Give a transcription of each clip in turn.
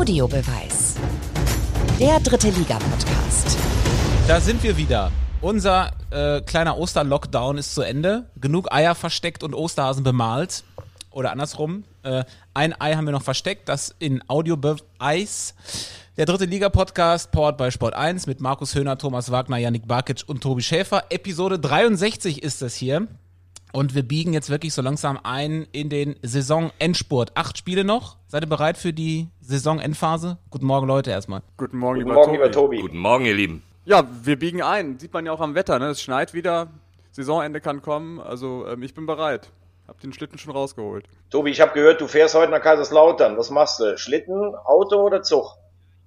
Audiobeweis. Der dritte Liga-Podcast. Da sind wir wieder. Unser äh, kleiner Oster-Lockdown ist zu Ende. Genug Eier versteckt und Osterhasen bemalt. Oder andersrum. Äh, ein Ei haben wir noch versteckt, das in Audiobeweis. Der dritte Liga-Podcast, powered bei Sport 1 mit Markus Höhner, Thomas Wagner, Yannick Barkic und Tobi Schäfer. Episode 63 ist es hier. Und wir biegen jetzt wirklich so langsam ein in den Saisonendspurt. Acht Spiele noch. Seid ihr bereit für die Saisonendphase? Guten Morgen, Leute, erstmal. Guten Morgen, Guten lieber, Morgen, Tobi. lieber Tobi. Guten Morgen, ihr Lieben. Ja, wir biegen ein. Sieht man ja auch am Wetter, ne? Es schneit wieder. Saisonende kann kommen. Also, ähm, ich bin bereit. Hab den Schlitten schon rausgeholt. Tobi, ich habe gehört, du fährst heute nach Kaiserslautern. Was machst du? Schlitten, Auto oder Zug?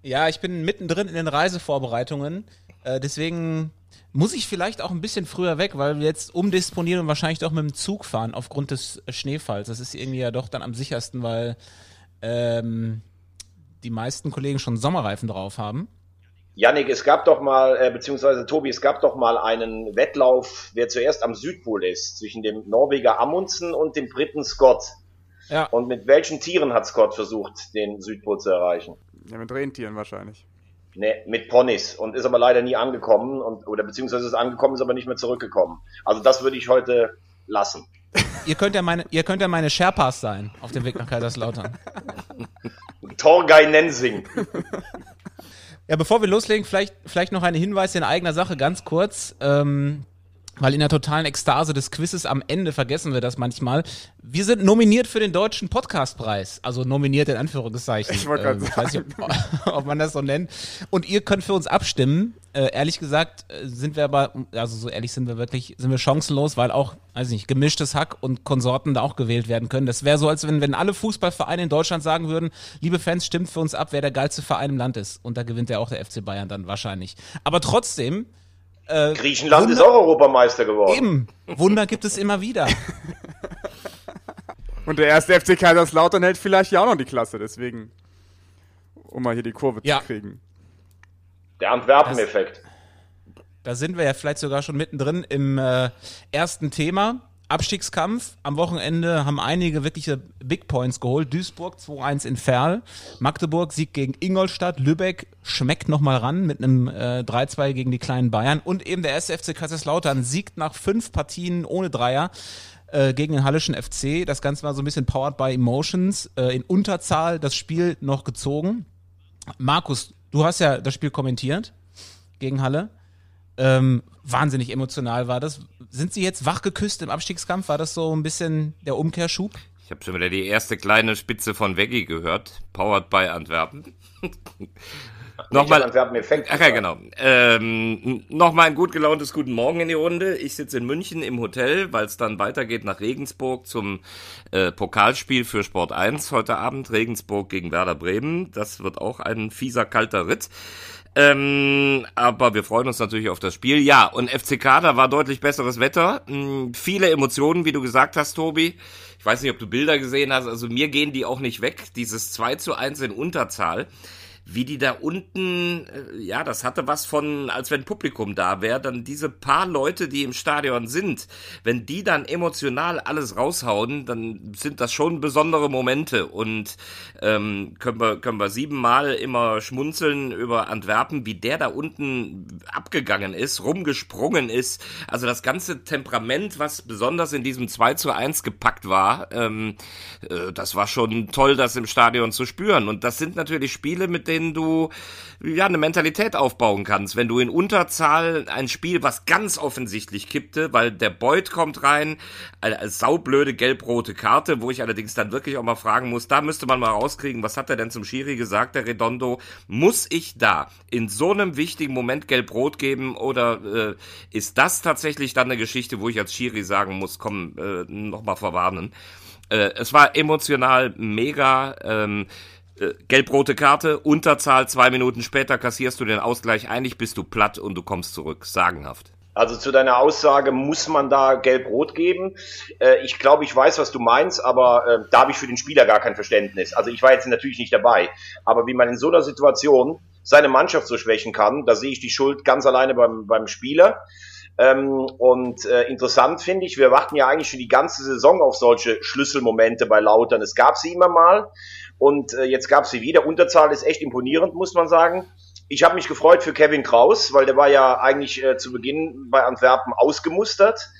Ja, ich bin mittendrin in den Reisevorbereitungen. Äh, deswegen muss ich vielleicht auch ein bisschen früher weg, weil wir jetzt umdisponieren und wahrscheinlich doch mit dem Zug fahren aufgrund des Schneefalls. Das ist irgendwie ja doch dann am sichersten, weil ähm, die meisten Kollegen schon Sommerreifen drauf haben. Yannick, es gab doch mal, äh, beziehungsweise Tobi, es gab doch mal einen Wettlauf, wer zuerst am Südpol ist, zwischen dem Norweger Amundsen und dem Briten Scott. Ja. Und mit welchen Tieren hat Scott versucht, den Südpol zu erreichen? Ja, mit Rentieren wahrscheinlich. Ne, mit Ponys und ist aber leider nie angekommen und oder beziehungsweise ist angekommen, ist aber nicht mehr zurückgekommen. Also das würde ich heute lassen. Ihr könnt ja meine, ihr könnt ja meine Sherpas sein auf dem Weg nach Kaiserslautern. Torgay Nensing. Ja, bevor wir loslegen, vielleicht, vielleicht noch ein Hinweis in eigener Sache, ganz kurz. Ähm, weil in der totalen Ekstase des Quizzes am Ende vergessen wir das manchmal. Wir sind nominiert für den Deutschen Podcastpreis. Also nominiert in Anführungszeichen. Ich wollte grad Ähm, weiß nicht, ob, ob man das so nennt. Und ihr könnt für uns abstimmen. Äh, ehrlich gesagt äh, sind wir aber, also so ehrlich sind wir wirklich, sind wir chancenlos, weil auch, weiß nicht, gemischtes Hack und Konsorten da auch gewählt werden können. Das wäre so, als wenn, wenn alle Fußballvereine in Deutschland sagen würden, liebe Fans, stimmt für uns ab, wer der geilste Verein im Land ist. Und da gewinnt ja auch der FC Bayern dann wahrscheinlich. Aber trotzdem, äh, Griechenland Wunder- ist auch Europameister geworden. Eben. Wunder gibt es immer wieder. Und der erste FC Kaiserslautern hält vielleicht ja auch noch die Klasse, deswegen. Um mal hier die Kurve Ja. zu kriegen. Der Antwerpen-Effekt. Da sind wir ja vielleicht sogar schon mittendrin im äh, ersten Thema. Abstiegskampf. Am Wochenende haben einige wirkliche Big Points geholt. Duisburg 2-1 in Ferl. Magdeburg Sieg gegen Ingolstadt. Lübeck schmeckt nochmal ran mit einem äh, 3-2 gegen die kleinen Bayern. Und eben der erste FC Kaiserslautern siegt nach fünf Partien ohne Dreier äh, gegen den Hallischen FC. Das Ganze war so ein bisschen powered by Emotions. Äh, in Unterzahl das Spiel noch gezogen. Markus, du hast ja das Spiel kommentiert gegen Halle. Ähm, wahnsinnig emotional war das. Sind Sie jetzt wach geküsst im Abstiegskampf? War das so ein bisschen der Umkehrschub? Ich habe schon wieder die erste kleine Spitze von Veggie gehört, powered by Antwerpen. Nochmal, Antwerpen-Effekt. Ach ja, genau. Ähm, Nochmal ein gut gelauntes Guten Morgen in die Runde. Ich sitze in München im Hotel, weil es dann weitergeht nach Regensburg zum äh, Pokalspiel für Sport 1 heute Abend. Regensburg gegen Werder Bremen. Das wird auch ein fieser, kalter Ritt. Ähm, aber wir freuen uns natürlich auf das Spiel. Ja, und FCK, da war deutlich besseres Wetter. Hm, viele Emotionen, wie du gesagt hast, Tobi. Ich weiß nicht, ob du Bilder gesehen hast. Also mir gehen die auch nicht weg. Dieses 2 zu 1 in Unterzahl wie die da unten, äh, ja, das hatte was von, als wenn Publikum da wäre, dann diese paar Leute, die im Stadion sind, wenn die dann emotional alles raushauen, dann sind das schon besondere Momente. Und ähm, können wir können wir siebenmal immer schmunzeln über Antwerpen, wie der da unten abgegangen ist, rumgesprungen ist, also das ganze Temperament, was besonders in diesem 2 zu 1 gepackt war, ähm, äh, das war schon toll, das im Stadion zu spüren. Und das sind natürlich Spiele, mit denen du ja eine Mentalität aufbauen kannst. Wenn du in Unterzahl ein Spiel, was ganz offensichtlich kippte, weil der Beut kommt rein, eine, eine saublöde gelb-rote Karte, wo ich allerdings dann wirklich auch mal fragen muss, da müsste man mal rauskriegen, was hat er denn zum Schiri gesagt, der Redondo? Muss ich da in so einem wichtigen Moment gelb-rot geben oder äh, ist das tatsächlich dann eine Geschichte, wo ich als Schiri sagen muss, komm, äh, nochmal verwarnen? Äh, es war emotional mega. Ähm, äh, gelb-rote Karte, Unterzahl, zwei Minuten später kassierst du den Ausgleich, eigentlich bist du platt und du kommst zurück. Sagenhaft. Also zu deiner Aussage, muss man da gelb-rot geben? Äh, ich glaube, ich weiß, was du meinst, aber äh, da habe ich für den Spieler gar kein Verständnis. Also ich war jetzt natürlich nicht dabei, aber wie man in so einer Situation seine Mannschaft so schwächen kann, da sehe ich die Schuld ganz alleine beim, beim Spieler. Ähm, und äh, interessant finde ich, wir warten ja eigentlich schon die ganze Saison auf solche Schlüsselmomente bei Lautern. Es gab sie immer mal und äh, jetzt gab sie wieder. Unterzahl ist echt imponierend, muss man sagen. Ich habe mich gefreut für Kevin Kraus, weil der war ja eigentlich äh, zu Beginn bei Antwerpen ausgemustert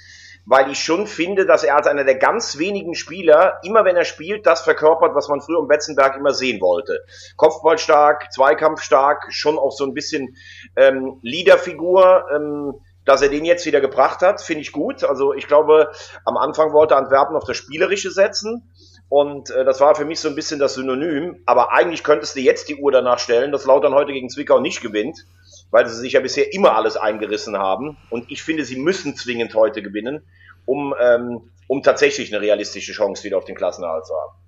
weil ich schon finde, dass er als einer der ganz wenigen Spieler, immer wenn er spielt, das verkörpert, was man früher im Betzenberg immer sehen wollte. Kopfballstark, Zweikampfstark, schon auch so ein bisschen ähm, Leaderfigur. Ähm, dass er den jetzt wieder gebracht hat, finde ich gut. Also ich glaube, am Anfang wollte Antwerpen auf das Spielerische setzen. Und äh, das war für mich so ein bisschen das Synonym. Aber eigentlich könntest du jetzt die Uhr danach stellen, dass Lautern heute gegen Zwickau nicht gewinnt weil sie sich ja bisher immer alles eingerissen haben. Und ich finde, sie müssen zwingend heute gewinnen, um, ähm, um tatsächlich eine realistische Chance wieder auf den Klassenerhalt zu haben.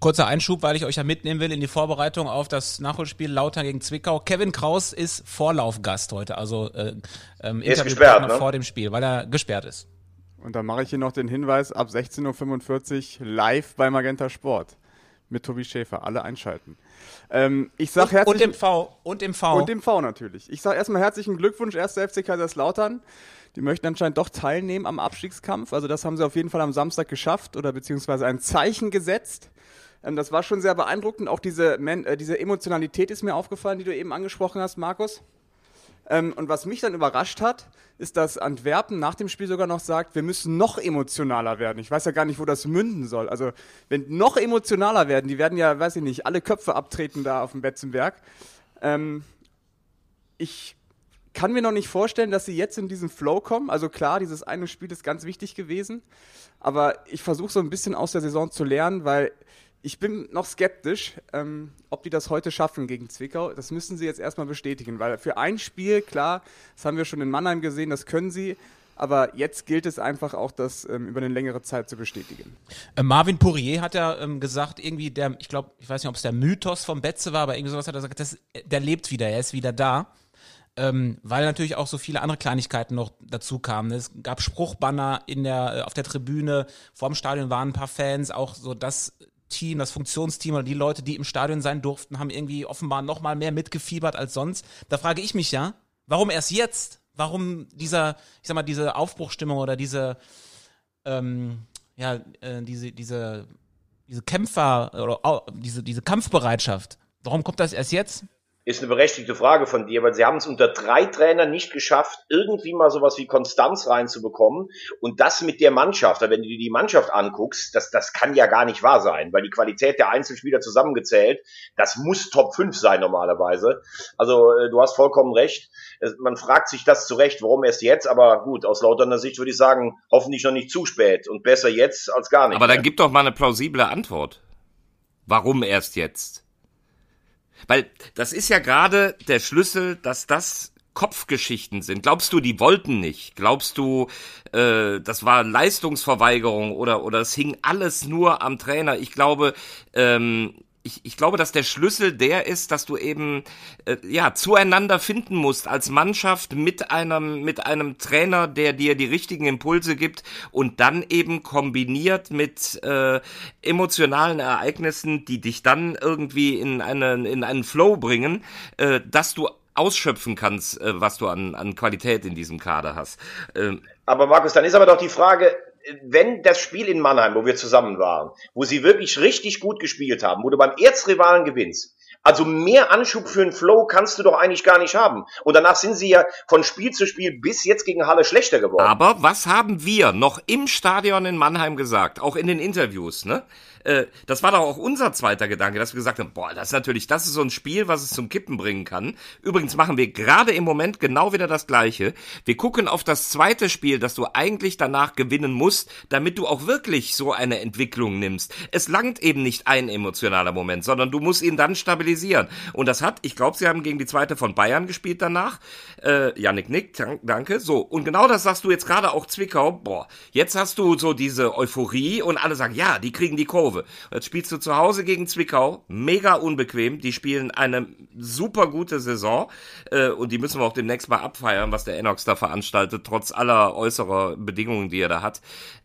Kurzer Einschub, weil ich euch ja mitnehmen will in die Vorbereitung auf das Nachholspiel Lautern gegen Zwickau. Kevin Kraus ist Vorlaufgast heute, also äh, ähm, ist gesperrt, ne? vor dem Spiel, weil er gesperrt ist. Und dann mache ich hier noch den Hinweis, ab 16.45 Uhr live bei Magenta Sport mit Tobi Schäfer. Alle einschalten. Ähm, ich sag und, herzlichen, und dem V. Und dem V. Und dem V natürlich. Ich sage erstmal herzlichen Glückwunsch, 1. FC Kaiserslautern. Die möchten anscheinend doch teilnehmen am Abstiegskampf. Also das haben sie auf jeden Fall am Samstag geschafft oder beziehungsweise ein Zeichen gesetzt. Ähm, das war schon sehr beeindruckend. Auch diese, äh, diese Emotionalität ist mir aufgefallen, die du eben angesprochen hast, Markus. Ähm, und was mich dann überrascht hat, ist, dass Antwerpen nach dem Spiel sogar noch sagt, wir müssen noch emotionaler werden. Ich weiß ja gar nicht, wo das münden soll. Also, wenn noch emotionaler werden, die werden ja, weiß ich nicht, alle Köpfe abtreten da auf dem Betzenberg. Ähm, ich kann mir noch nicht vorstellen, dass sie jetzt in diesen Flow kommen. Also klar, dieses eine Spiel ist ganz wichtig gewesen. Aber ich versuche so ein bisschen aus der Saison zu lernen, weil ich bin noch skeptisch, ähm, ob die das heute schaffen gegen Zwickau. Das müssen sie jetzt erstmal bestätigen, weil für ein Spiel, klar, das haben wir schon in Mannheim gesehen, das können sie. Aber jetzt gilt es einfach auch, das ähm, über eine längere Zeit zu bestätigen. Äh, Marvin Pourier hat ja ähm, gesagt, irgendwie der, ich glaube, ich weiß nicht, ob es der Mythos vom Betze war, aber irgendwie sowas hat er gesagt, das, der lebt wieder, er ist wieder da. Ähm, weil natürlich auch so viele andere Kleinigkeiten noch dazu kamen. Es gab Spruchbanner in der, äh, auf der Tribüne, vorm Stadion waren ein paar Fans, auch so das Team, das Funktionsteam oder die Leute, die im Stadion sein durften, haben irgendwie offenbar noch mal mehr mitgefiebert als sonst. Da frage ich mich ja, warum erst jetzt? Warum dieser, ich sag mal, diese Aufbruchstimmung oder diese, ähm, ja, äh, diese, diese, diese Kämpfer oder oh, diese, diese Kampfbereitschaft? Warum kommt das erst jetzt? Ist eine berechtigte Frage von dir, weil sie haben es unter drei Trainern nicht geschafft, irgendwie mal sowas wie Konstanz reinzubekommen. Und das mit der Mannschaft, wenn du dir die Mannschaft anguckst, das, das kann ja gar nicht wahr sein, weil die Qualität der Einzelspieler zusammengezählt, das muss Top 5 sein normalerweise. Also äh, du hast vollkommen recht. Man fragt sich das zurecht, warum erst jetzt, aber gut, aus lauterner Sicht würde ich sagen, hoffentlich noch nicht zu spät und besser jetzt als gar nicht. Aber dann gib doch mal eine plausible Antwort. Warum erst jetzt? Weil das ist ja gerade der Schlüssel, dass das Kopfgeschichten sind. Glaubst du, die wollten nicht? Glaubst du, äh, das war Leistungsverweigerung oder oder es hing alles nur am Trainer? Ich glaube, ähm, ich, ich glaube, dass der Schlüssel der ist, dass du eben äh, ja zueinander finden musst als Mannschaft mit einem mit einem Trainer, der dir die richtigen Impulse gibt und dann eben kombiniert mit äh, emotionalen Ereignissen, die dich dann irgendwie in einen in einen Flow bringen, äh, dass du ausschöpfen kannst, äh, was du an an Qualität in diesem Kader hast. Ähm, aber Markus, dann ist aber doch die Frage, wenn das Spiel in Mannheim, wo wir zusammen waren, wo sie wirklich richtig gut gespielt haben, wo du beim Erzrivalen gewinnst, also mehr Anschub für einen Flow kannst du doch eigentlich gar nicht haben. Und danach sind sie ja von Spiel zu Spiel bis jetzt gegen Halle schlechter geworden. Aber was haben wir noch im Stadion in Mannheim gesagt, auch in den Interviews, ne? Äh, das war doch auch unser zweiter Gedanke, dass wir gesagt haben, boah, das ist natürlich, das ist so ein Spiel, was es zum Kippen bringen kann. Übrigens machen wir gerade im Moment genau wieder das Gleiche. Wir gucken auf das zweite Spiel, das du eigentlich danach gewinnen musst, damit du auch wirklich so eine Entwicklung nimmst. Es langt eben nicht ein emotionaler Moment, sondern du musst ihn dann stabilisieren. Und das hat, ich glaube, sie haben gegen die zweite von Bayern gespielt danach. Äh, Janik Nick, danke. So, und genau das sagst du jetzt gerade auch Zwickau. Boah, jetzt hast du so diese Euphorie und alle sagen, ja, die kriegen die Kurve. Kurve. Jetzt spielst du zu Hause gegen Zwickau, mega unbequem. Die spielen eine super gute Saison äh, und die müssen wir auch demnächst mal abfeiern, was der Enox da veranstaltet, trotz aller äußerer Bedingungen, die er da hat.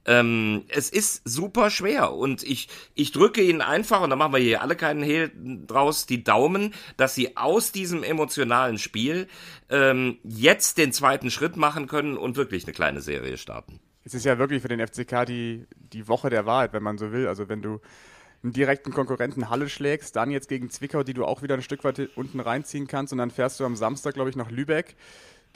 Ähm, es ist super schwer und ich, ich drücke ihnen einfach, und da machen wir hier alle keinen Hehl draus, die Daumen, dass sie aus diesem emotionalen Spiel ähm, jetzt den zweiten Schritt machen können und wirklich eine kleine Serie starten. Es ist ja wirklich für den FCK die, die Woche der Wahrheit, wenn man so will. Also wenn du einen direkten Konkurrenten Halle schlägst, dann jetzt gegen Zwickau, die du auch wieder ein Stück weit unten reinziehen kannst und dann fährst du am Samstag, glaube ich, nach Lübeck,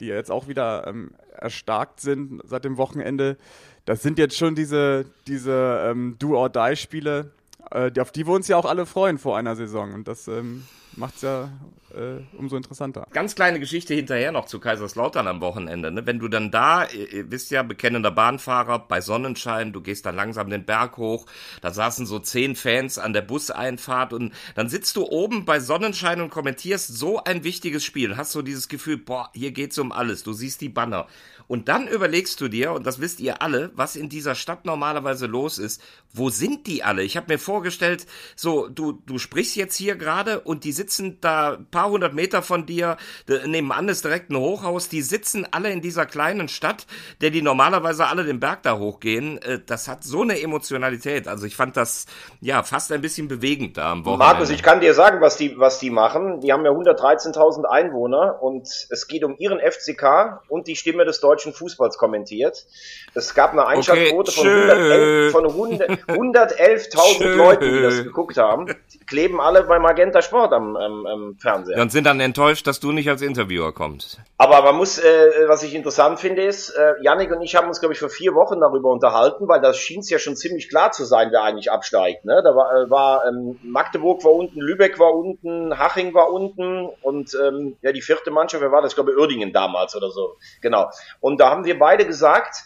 die jetzt auch wieder ähm, erstarkt sind seit dem Wochenende. Das sind jetzt schon diese, diese ähm, Do-or-Die-Spiele, äh, auf die wir uns ja auch alle freuen vor einer Saison. Und das ähm, macht es ja äh, umso interessanter. Ganz kleine Geschichte hinterher noch zu Kaiserslautern am Wochenende. Ne? Wenn du dann da, ihr wisst ja, bekennender Bahnfahrer bei Sonnenschein, du gehst dann langsam den Berg hoch, da saßen so zehn Fans an der Buseinfahrt und dann sitzt du oben bei Sonnenschein und kommentierst so ein wichtiges Spiel, hast so dieses Gefühl, boah, hier geht's um alles, du siehst die Banner. Und dann überlegst du dir, und das wisst ihr alle, was in dieser Stadt normalerweise los ist. Wo sind die alle? Ich habe mir vorgestellt, so, du, du sprichst jetzt hier gerade und die sitzen da ein paar hundert Meter von dir, nebenan ist direkt ein Hochhaus, die sitzen alle in dieser kleinen Stadt, der die normalerweise alle den Berg da hochgehen. Äh, das hat so eine Emotionalität. Also ich fand das, ja, fast ein bisschen bewegend da am Wochenende. Markus, ich kann dir sagen, was die, was die machen. Die haben ja 113.000 Einwohner und es geht um ihren FCK und die Stimme des deutschen deutschen Fußballs kommentiert. Es gab eine Einschaltquote okay, von 111.000 111 Leuten, die das geguckt haben. Die kleben alle bei Magenta Sport am, am, am Fernseher. Und sind dann enttäuscht, dass du nicht als Interviewer kommst. Aber man muss, äh, was ich interessant finde, ist, äh, Yannick und ich haben uns, glaube ich, vor vier Wochen darüber unterhalten, weil das schien es ja schon ziemlich klar zu sein, wer eigentlich absteigt. Ne? Da war, äh, war ähm, Magdeburg war unten, Lübeck war unten, Haching war unten und ähm, ja die vierte Mannschaft, wer war das? Ich glaube Uerdingen damals oder so. Genau. Und da haben wir beide gesagt,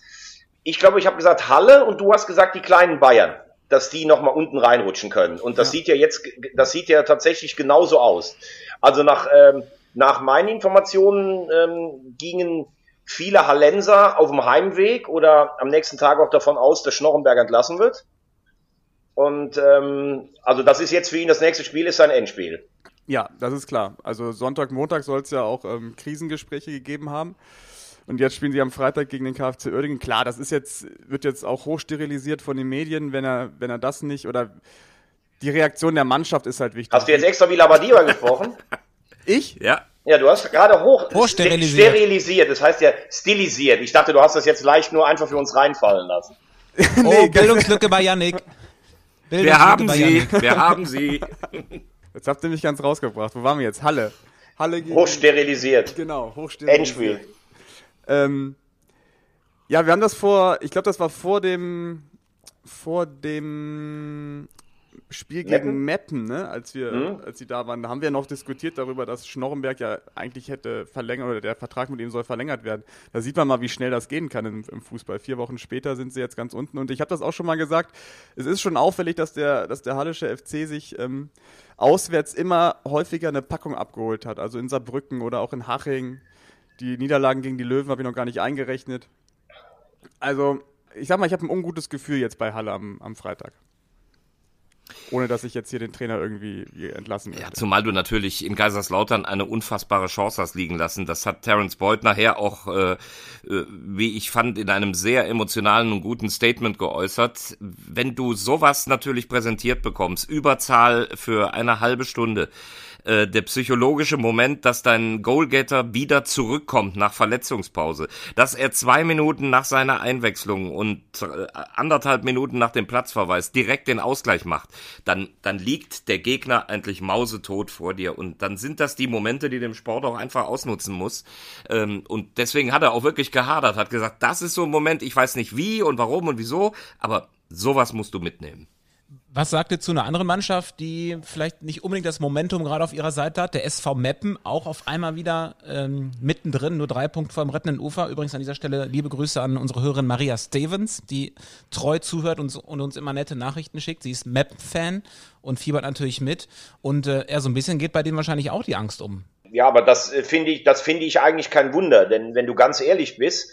ich glaube, ich habe gesagt Halle und du hast gesagt die kleinen Bayern, dass die nochmal unten reinrutschen können. Und das ja. sieht ja jetzt, das sieht ja tatsächlich genauso aus. Also nach, ähm, nach meinen Informationen ähm, gingen viele Hallenser auf dem Heimweg oder am nächsten Tag auch davon aus, dass Schnorrenberg entlassen wird. Und ähm, also das ist jetzt für ihn das nächste Spiel, ist sein Endspiel. Ja, das ist klar. Also Sonntag, Montag soll es ja auch ähm, Krisengespräche gegeben haben. Und jetzt spielen sie am Freitag gegen den KfC Uerdingen. Klar, das ist jetzt, wird jetzt auch hochsterilisiert von den Medien, wenn er, wenn er das nicht oder die Reaktion der Mannschaft ist halt wichtig. Hast du jetzt extra wie Labadia gesprochen? Ich? Ja. Ja, du hast gerade hoch Hochsterilisiert. sterilisiert, das heißt ja stilisiert. Ich dachte, du hast das jetzt leicht nur einfach für uns reinfallen lassen. oh, Bildungslücke bei Yannick. Wir haben sie, wir haben sie. Jetzt habt ihr mich ganz rausgebracht. Wo waren wir jetzt? Halle. Halle gegen, hochsterilisiert. Genau, hochsterilisiert. Endspiel. Ähm, ja, wir haben das vor, ich glaube, das war vor dem, vor dem Spiel gegen Meppen, ne? als wir, mhm. als sie da waren, da haben wir noch diskutiert darüber, dass Schnorrenberg ja eigentlich hätte verlängert oder der Vertrag mit ihm soll verlängert werden. Da sieht man mal, wie schnell das gehen kann im, im Fußball. Vier Wochen später sind sie jetzt ganz unten und ich habe das auch schon mal gesagt. Es ist schon auffällig, dass der, dass der Hallische FC sich ähm, auswärts immer häufiger eine Packung abgeholt hat. Also in Saarbrücken oder auch in Haching. Die Niederlagen gegen die Löwen habe ich noch gar nicht eingerechnet. Also, ich sag mal, ich habe ein ungutes Gefühl jetzt bei Halle am, am Freitag. Ohne dass ich jetzt hier den Trainer irgendwie entlassen möchte. Ja, zumal du natürlich in Kaiserslautern eine unfassbare Chance hast liegen lassen. Das hat Terence Boyd nachher auch, äh, äh, wie ich fand, in einem sehr emotionalen und guten Statement geäußert. Wenn du sowas natürlich präsentiert bekommst, Überzahl für eine halbe Stunde, äh, der psychologische Moment, dass dein Goalgetter wieder zurückkommt nach Verletzungspause, dass er zwei Minuten nach seiner Einwechslung und äh, anderthalb Minuten nach dem Platzverweis direkt den Ausgleich macht, dann, dann liegt der Gegner eigentlich mausetot vor dir und dann sind das die Momente, die dem Sport auch einfach ausnutzen muss. Ähm, und deswegen hat er auch wirklich gehadert, hat gesagt, das ist so ein Moment, ich weiß nicht wie und warum und wieso, aber sowas musst du mitnehmen. Was sagt ihr zu einer anderen Mannschaft, die vielleicht nicht unbedingt das Momentum gerade auf ihrer Seite hat? Der SV Meppen auch auf einmal wieder ähm, mittendrin, nur drei Punkte vor dem rettenden Ufer. Übrigens an dieser Stelle liebe Grüße an unsere Hörerin Maria Stevens, die treu zuhört und, und uns immer nette Nachrichten schickt. Sie ist Meppen-Fan und fiebert natürlich mit. Und äh, er so ein bisschen geht bei denen wahrscheinlich auch die Angst um. Ja, aber das äh, finde ich, das finde ich eigentlich kein Wunder, denn wenn du ganz ehrlich bist,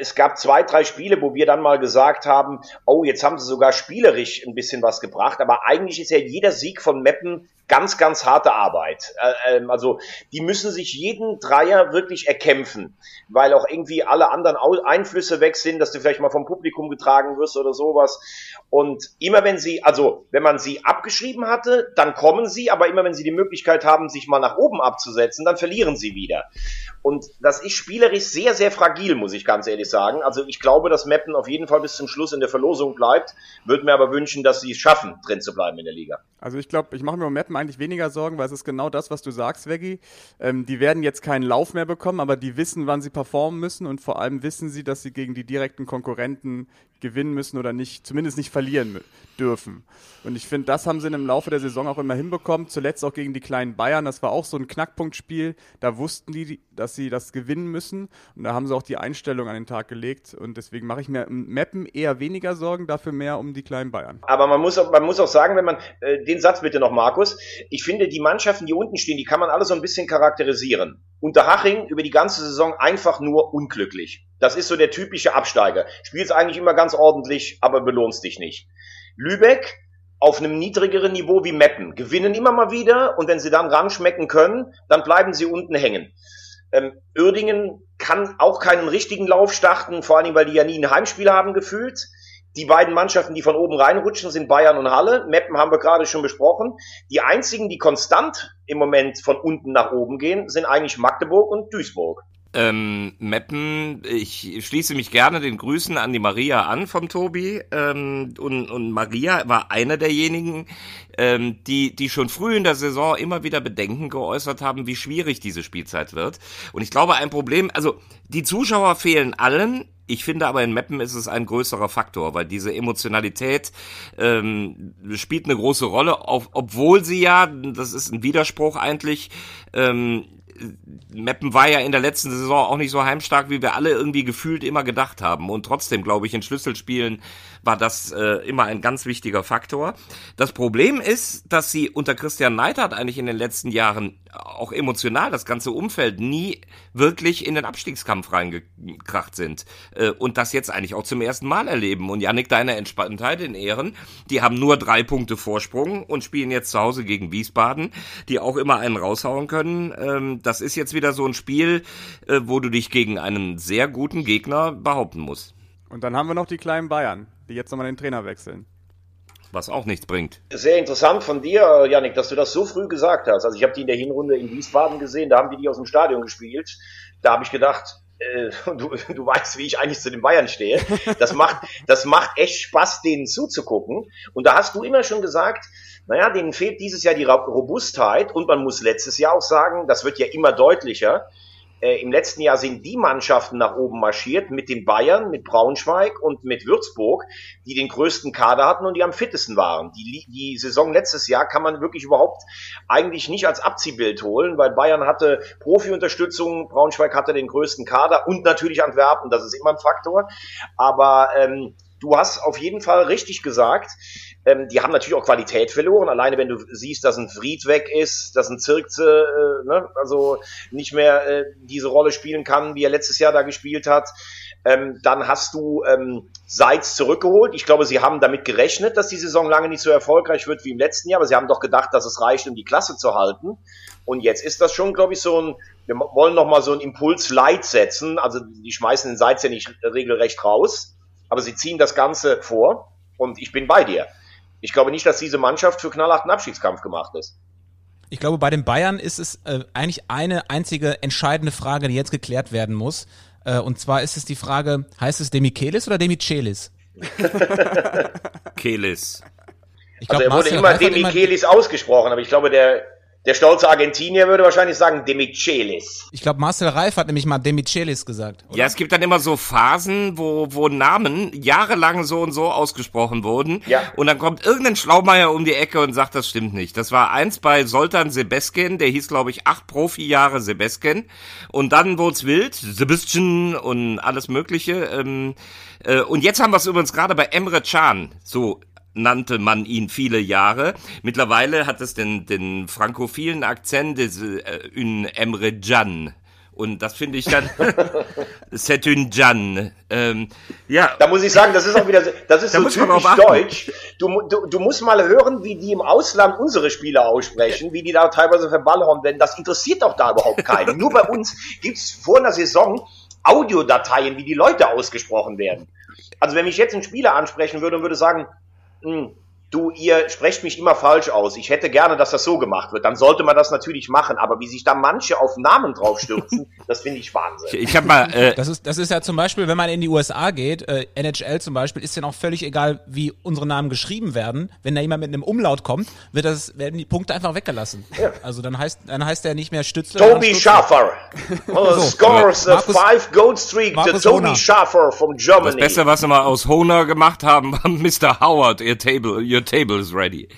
es gab zwei, drei Spiele, wo wir dann mal gesagt haben, oh, jetzt haben sie sogar spielerisch ein bisschen was gebracht, aber eigentlich ist ja jeder Sieg von Meppen ganz, ganz harte Arbeit. Äh, ähm, also die müssen sich jeden Dreier wirklich erkämpfen, weil auch irgendwie alle anderen Einflüsse weg sind, dass du vielleicht mal vom Publikum getragen wirst oder sowas. Und immer wenn sie, also wenn man sie abgeschrieben hatte, dann kommen sie, aber immer wenn sie die Möglichkeit haben, sich mal nach oben abzusetzen, dann verlieren sie wieder. Und das ist spielerisch sehr, sehr fragil, muss ich ganz ehrlich sagen. Also ich glaube, dass Meppen auf jeden Fall bis zum Schluss in der Verlosung bleibt, würde mir aber wünschen, dass sie es schaffen, drin zu bleiben in der Liga. Also ich glaube, ich mache mir um Meppen eigentlich weniger Sorgen, weil es ist genau das, was du sagst, Veggie. Ähm, die werden jetzt keinen Lauf mehr bekommen, aber die wissen, wann sie performen müssen und vor allem wissen sie, dass sie gegen die direkten Konkurrenten gewinnen müssen oder nicht, zumindest nicht verlieren dürfen. Und ich finde, das haben sie im Laufe der Saison auch immer hinbekommen. Zuletzt auch gegen die kleinen Bayern. Das war auch so ein Knackpunktspiel. Da wussten die, dass sie das gewinnen müssen. Und da haben sie auch die Einstellung an den Tag gelegt. Und deswegen mache ich mir im Mappen eher weniger Sorgen, dafür mehr um die kleinen Bayern. Aber man muss man muss auch sagen, wenn man, äh, den Satz bitte noch, Markus. Ich finde, die Mannschaften, die unten stehen, die kann man alle so ein bisschen charakterisieren. Unterhaching über die ganze Saison einfach nur unglücklich. Das ist so der typische Absteiger. Spielst eigentlich immer ganz ordentlich, aber belohnst dich nicht. Lübeck auf einem niedrigeren Niveau wie Meppen, gewinnen immer mal wieder und wenn sie dann ranschmecken können, dann bleiben sie unten hängen. Ähm, Uerdingen kann auch keinen richtigen Lauf starten, vor Dingen, weil die ja nie ein Heimspiel haben gefühlt. Die beiden Mannschaften, die von oben reinrutschen, sind Bayern und Halle. Meppen haben wir gerade schon besprochen. Die einzigen, die konstant im Moment von unten nach oben gehen, sind eigentlich Magdeburg und Duisburg. Ähm, Meppen, ich schließe mich gerne den Grüßen an die Maria an vom Tobi. Ähm, und, und Maria war einer derjenigen, ähm, die, die schon früh in der Saison immer wieder Bedenken geäußert haben, wie schwierig diese Spielzeit wird. Und ich glaube, ein Problem, also die Zuschauer fehlen allen, ich finde aber in Meppen ist es ein größerer Faktor, weil diese Emotionalität ähm, spielt eine große Rolle, auf, obwohl sie ja, das ist ein Widerspruch eigentlich, ähm, Meppen war ja in der letzten Saison auch nicht so heimstark, wie wir alle irgendwie gefühlt immer gedacht haben. Und trotzdem, glaube ich, in Schlüsselspielen war das äh, immer ein ganz wichtiger Faktor. Das Problem ist, dass sie unter Christian Neidhardt eigentlich in den letzten Jahren auch emotional das ganze Umfeld nie wirklich in den Abstiegskampf reingekracht sind. Äh, und das jetzt eigentlich auch zum ersten Mal erleben. Und Yannick, deine Entspanntheit in Ehren, die haben nur drei Punkte Vorsprung und spielen jetzt zu Hause gegen Wiesbaden, die auch immer einen raushauen können. Ähm, das ist jetzt wieder so ein Spiel, äh, wo du dich gegen einen sehr guten Gegner behaupten musst. Und dann haben wir noch die kleinen Bayern, die jetzt nochmal den Trainer wechseln. Was auch nichts bringt. Sehr interessant von dir, Janik, dass du das so früh gesagt hast. Also ich habe die in der Hinrunde in Wiesbaden gesehen, da haben die die aus dem Stadion gespielt. Da habe ich gedacht, du, du weißt, wie ich eigentlich zu den Bayern stehe. Das macht, das macht echt Spaß, denen zuzugucken. Und da hast du immer schon gesagt, naja, denen fehlt dieses Jahr die Robustheit und man muss letztes Jahr auch sagen, das wird ja immer deutlicher, äh, Im letzten Jahr sind die Mannschaften nach oben marschiert mit den Bayern, mit Braunschweig und mit Würzburg, die den größten Kader hatten und die am fittesten waren. Die, die Saison letztes Jahr kann man wirklich überhaupt eigentlich nicht als Abziehbild holen, weil Bayern hatte Profi-Unterstützung, Braunschweig hatte den größten Kader und natürlich Antwerpen, das ist immer ein Faktor. Aber ähm, du hast auf jeden Fall richtig gesagt, ähm, die haben natürlich auch Qualität verloren. Alleine wenn du siehst, dass ein Fried weg ist, dass ein Zirkze äh, ne, also nicht mehr äh, diese Rolle spielen kann, wie er letztes Jahr da gespielt hat. Ähm, dann hast du ähm, Seitz zurückgeholt. Ich glaube, sie haben damit gerechnet, dass die Saison lange nicht so erfolgreich wird wie im letzten Jahr, aber sie haben doch gedacht, dass es reicht, um die Klasse zu halten. Und jetzt ist das schon, glaube ich, so ein, wir wollen noch mal so einen Impuls Light setzen. Also die schmeißen den Seitz ja nicht regelrecht raus, aber sie ziehen das Ganze vor. Und ich bin bei dir. Ich glaube nicht, dass diese Mannschaft für knallharten Abschiedskampf gemacht ist. Ich glaube, bei den Bayern ist es äh, eigentlich eine einzige entscheidende Frage, die jetzt geklärt werden muss. Äh, und zwar ist es die Frage, heißt es Demichelis oder Demichelis? Kelis. Ich glaub, also er wurde immer Demichelis ausgesprochen, aber ich glaube, der der stolze Argentinier würde wahrscheinlich sagen Demichelis. Ich glaube, Marcel Reif hat nämlich mal Demichelis gesagt. Oder? Ja, es gibt dann immer so Phasen, wo, wo Namen jahrelang so und so ausgesprochen wurden. Ja. Und dann kommt irgendein Schlaumeier um die Ecke und sagt, das stimmt nicht. Das war eins bei Soltan Sebeskin, der hieß, glaube ich, acht Profi-Jahre Sebeskin. Und dann wurd's wild, Sebastian und alles Mögliche. Ähm, äh, und jetzt haben wir es übrigens gerade bei Emre Can. So, nannte man ihn viele Jahre. Mittlerweile hat es den, den frankophilen Akzent des äh, Emre Can Und das finde ich dann c'est une Jan. Ähm, ja. Da muss ich sagen, das ist auch wieder, das ist Da so typisch deutsch. Du, du, du musst mal hören, wie die im Ausland unsere Spieler aussprechen, wie die da teilweise verballern werden. Das interessiert doch da überhaupt keinen. Nur bei uns gibt's vor einer Saison Audiodateien, wie die Leute ausgesprochen werden. Also wenn mich jetzt ein Spieler ansprechen würde und würde sagen, "Hm, du, ihr sprecht mich immer falsch aus. Ich hätte gerne, dass das so gemacht wird. Dann sollte man das natürlich machen. Aber wie sich da manche auf Namen draufstürzen, das finde ich Wahnsinn. Ich, ich habe mal, äh, Das ist, das ist ja zum Beispiel, wenn man in die USA geht, äh, NHL zum Beispiel, ist ja auch völlig egal, wie unsere Namen geschrieben werden. Wenn da jemand mit einem Umlaut kommt, wird das, werden die Punkte einfach weggelassen. Also dann heißt, dann heißt der nicht mehr Stützle. Toby. Schaffer uh, scores a five goal streak to Markus Toby Hohner. Schaffer from das Germany. Beste, was sie mal aus Honer gemacht haben, war Mr. Howard, your table, your table is ready.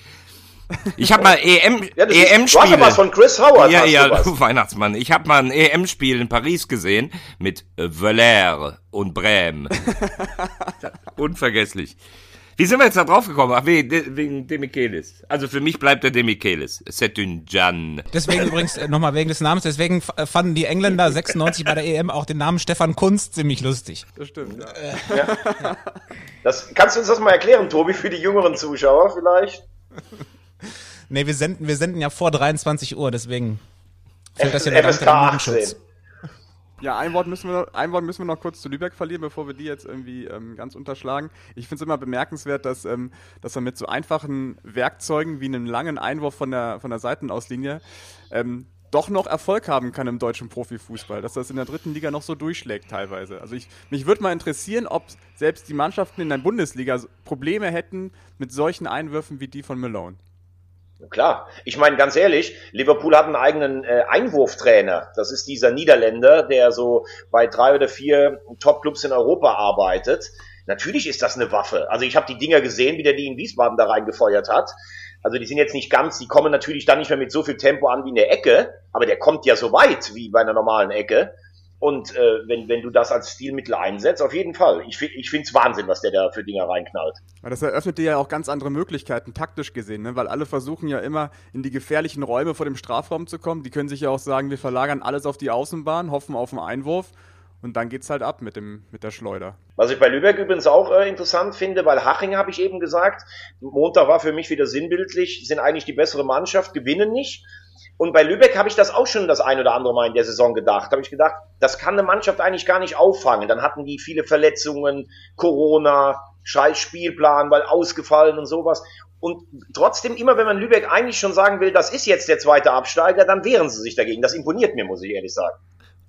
Ich habe mal EM, ja, hast EM-Spiele. ja was von Chris Howard. Ja, ja, du du Weihnachtsmann. Ich habe mal ein EM-Spiel in Paris gesehen mit Valère und Brême. Unvergesslich. Wie sind wir jetzt da drauf gekommen? Ach, wegen, De- wegen Demichelis. Also für mich bleibt der Demichelis. C'est une Jan. Deswegen übrigens äh, nochmal wegen des Namens, deswegen äh, fanden die Engländer 96 bei der EM auch den Namen Stefan Kunst ziemlich lustig. Das stimmt, ja. Das, kannst du uns das mal erklären, Tobi, für die jüngeren Zuschauer vielleicht? Nee, wir senden, wir senden ja vor 23 Uhr, deswegen fällt das ja FSK unter den 18. Ja, ein Wort, müssen wir noch, ein Wort müssen wir noch kurz zu Lübeck verlieren, bevor wir die jetzt irgendwie ähm, ganz unterschlagen. Ich finde es immer bemerkenswert, dass, ähm, dass man mit so einfachen Werkzeugen wie einem langen Einwurf von der, von der Seitenauslinie ähm, doch noch Erfolg haben kann im deutschen Profifußball, dass das in der dritten Liga noch so durchschlägt teilweise. Also ich, mich würde mal interessieren, ob selbst die Mannschaften in der Bundesliga Probleme hätten mit solchen Einwürfen wie die von Malone. Klar, ich meine ganz ehrlich, Liverpool hat einen eigenen äh, Einwurftrainer. Das ist dieser Niederländer, der so bei drei oder vier Topclubs in Europa arbeitet. Natürlich ist das eine Waffe. Also ich habe die Dinger gesehen, wie der die in Wiesbaden da reingefeuert hat. Also die sind jetzt nicht ganz, die kommen natürlich dann nicht mehr mit so viel Tempo an wie eine Ecke, aber der kommt ja so weit wie bei einer normalen Ecke. Und äh, wenn, wenn du das als Stilmittel einsetzt, auf jeden Fall. Ich, ich finde es Wahnsinn, was der da für Dinger reinknallt. Weil das eröffnet dir ja auch ganz andere Möglichkeiten, taktisch gesehen, ne? weil alle versuchen ja immer in die gefährlichen Räume vor dem Strafraum zu kommen. Die können sich ja auch sagen, wir verlagern alles auf die Außenbahn, hoffen auf einen Einwurf und dann geht's halt ab mit, dem, mit der Schleuder. Was ich bei Lübeck übrigens auch äh, interessant finde, weil Haching habe ich eben gesagt, Montag war für mich wieder sinnbildlich, sind eigentlich die bessere Mannschaft, gewinnen nicht. Und bei Lübeck habe ich das auch schon das ein oder andere Mal in der Saison gedacht. Habe ich gedacht, das kann eine Mannschaft eigentlich gar nicht auffangen. Dann hatten die viele Verletzungen, Corona, scheiß Spielplan, weil ausgefallen und sowas. Und trotzdem, immer wenn man Lübeck eigentlich schon sagen will, das ist jetzt der zweite Absteiger, dann wehren sie sich dagegen. Das imponiert mir, muss ich ehrlich sagen.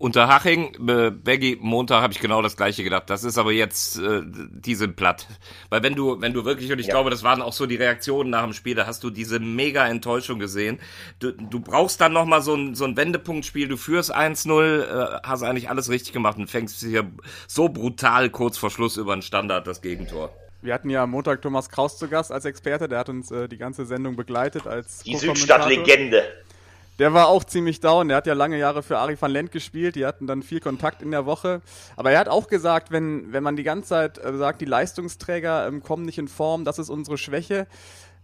Unter Haching, äh, Baggy, Montag habe ich genau das gleiche gedacht. Das ist aber jetzt, äh, die sind platt. Weil wenn du, wenn du wirklich, und ich Ja. glaube, das waren auch so die Reaktionen nach dem Spiel, da hast du diese mega Enttäuschung gesehen. Du, du brauchst dann nochmal so ein, so ein Wendepunktspiel, du führst 1-0, äh, hast eigentlich alles richtig gemacht und fängst hier so brutal kurz vor Schluss über einen Standard das Gegentor. Wir hatten ja am Montag Thomas Kraus zu Gast als Experte, der hat uns äh, die ganze Sendung begleitet als Die. Südstadt-Legende. Der war auch ziemlich down. Der hat ja lange Jahre für Ari van Lent gespielt. Die hatten dann viel Kontakt in der Woche. Aber er hat auch gesagt, wenn, wenn man die ganze Zeit äh, sagt, die Leistungsträger ähm, kommen nicht in Form, das ist unsere Schwäche,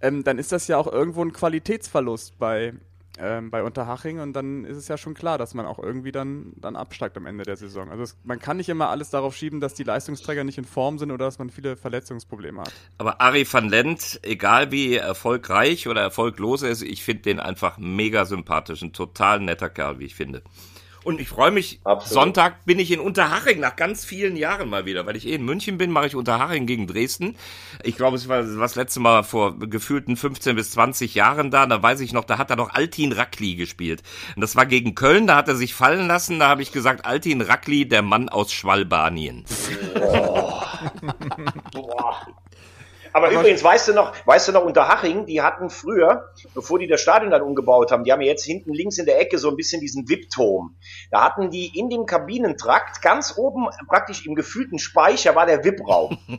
ähm, dann ist das ja auch irgendwo ein Qualitätsverlust bei, ähm, bei Unterhaching. Und dann ist es ja schon klar, dass man auch irgendwie dann, dann absteigt am Ende der Saison. Also es, man kann nicht immer alles darauf schieben, dass die Leistungsträger nicht in Form sind oder dass man viele Verletzungsprobleme hat. Aber Ari van Lent, egal wie erfolgreich oder erfolglos er ist, ich finde den einfach mega sympathisch. Ein total netter Kerl, wie ich finde. Und ich freue mich, Absolut. Sonntag bin ich in Unterhaching nach ganz vielen Jahren mal wieder. Weil ich eh in München bin, mache ich Unterhaching gegen Dresden. Ich glaube, es war das letzte Mal vor gefühlten 15 bis 20 Jahren da. Da weiß ich noch, da hat er noch Altin Rackli gespielt. Und das war gegen Köln, da hat er sich fallen lassen. Da habe ich gesagt, Altin Rackli, der Mann aus Schwalbanien. Boah. Aber, übrigens, weißt du noch, weißt du noch, unter Haching, die hatten früher, bevor die das Stadion dann umgebaut haben, die haben ja jetzt hinten links in der Ecke so ein bisschen diesen VIP-Turm. Da hatten die in dem Kabinentrakt ganz oben, praktisch im gefühlten Speicher, war der VIP-Raum.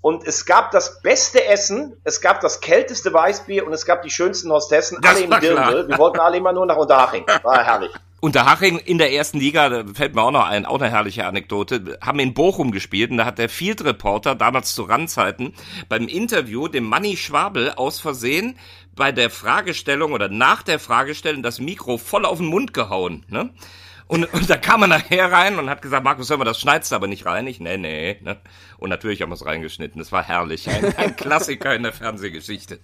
Und es gab das beste Essen, es gab das kälteste Weißbier und es gab die schönsten Hostessen, Das alle im. Dirndl. Wir wollten alle immer nur nach Unterhaching. War herrlich. Unterhaching in der ersten Liga, da fällt mir auch noch ein, auch eine herrliche Anekdote, haben in Bochum gespielt und da hat der Field Reporter damals zu Randzeiten beim Interview dem Manni Schwabel aus Versehen bei der Fragestellung oder nach der Fragestellung das Mikro voll auf den Mund gehauen. Ne? Und, und da kam er nachher rein und hat gesagt, Markus, hör mal, das schneidest du aber nicht rein. Ich, nee, nee. Ne? Und natürlich haben wir es reingeschnitten. Das war herrlich. Ein, ein Klassiker in der Fernsehgeschichte.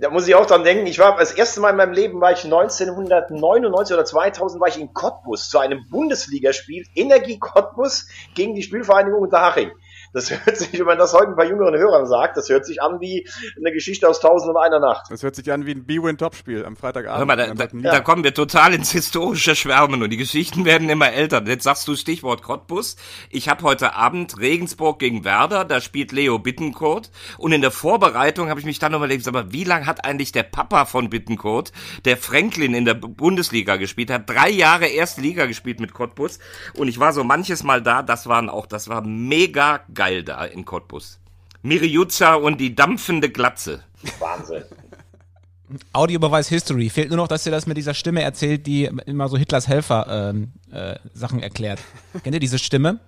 Da muss ich auch dran denken, ich war das erste Mal in meinem Leben war ich 1999 oder 2000 war ich in Cottbus zu einem Bundesligaspiel Energie Cottbus gegen die Spielvereinigung Unterhaching. Das hört sich, wenn man das heute ein paar jüngeren Hörern sagt, das hört sich an wie eine Geschichte aus Tausend und einer Nacht. Das hört sich an wie ein B-Win-Topspiel am Freitagabend. Hör mal, da, da, da kommen wir total ins historische Schwärmen und die Geschichten werden immer älter. Jetzt sagst du Stichwort Cottbus. Ich habe heute Abend Regensburg gegen Werder, da spielt Leo Bittencourt und in der Vorbereitung habe ich mich dann überlegt, mal, wie lange hat eigentlich der Papa von Bittencourt, der Franklin in der Bundesliga gespielt hat, drei Jahre erste Liga gespielt mit Cottbus und ich war so manches Mal da, das waren auch, das war mega geil da in Cottbus. Miriuza und die dampfende Glatze. Wahnsinn. Audiobeweis History. Fehlt nur noch, dass ihr das mit dieser Stimme erzählt, die immer so Hitlers Helfer ähm, äh, Sachen erklärt. Kennt ihr diese Stimme?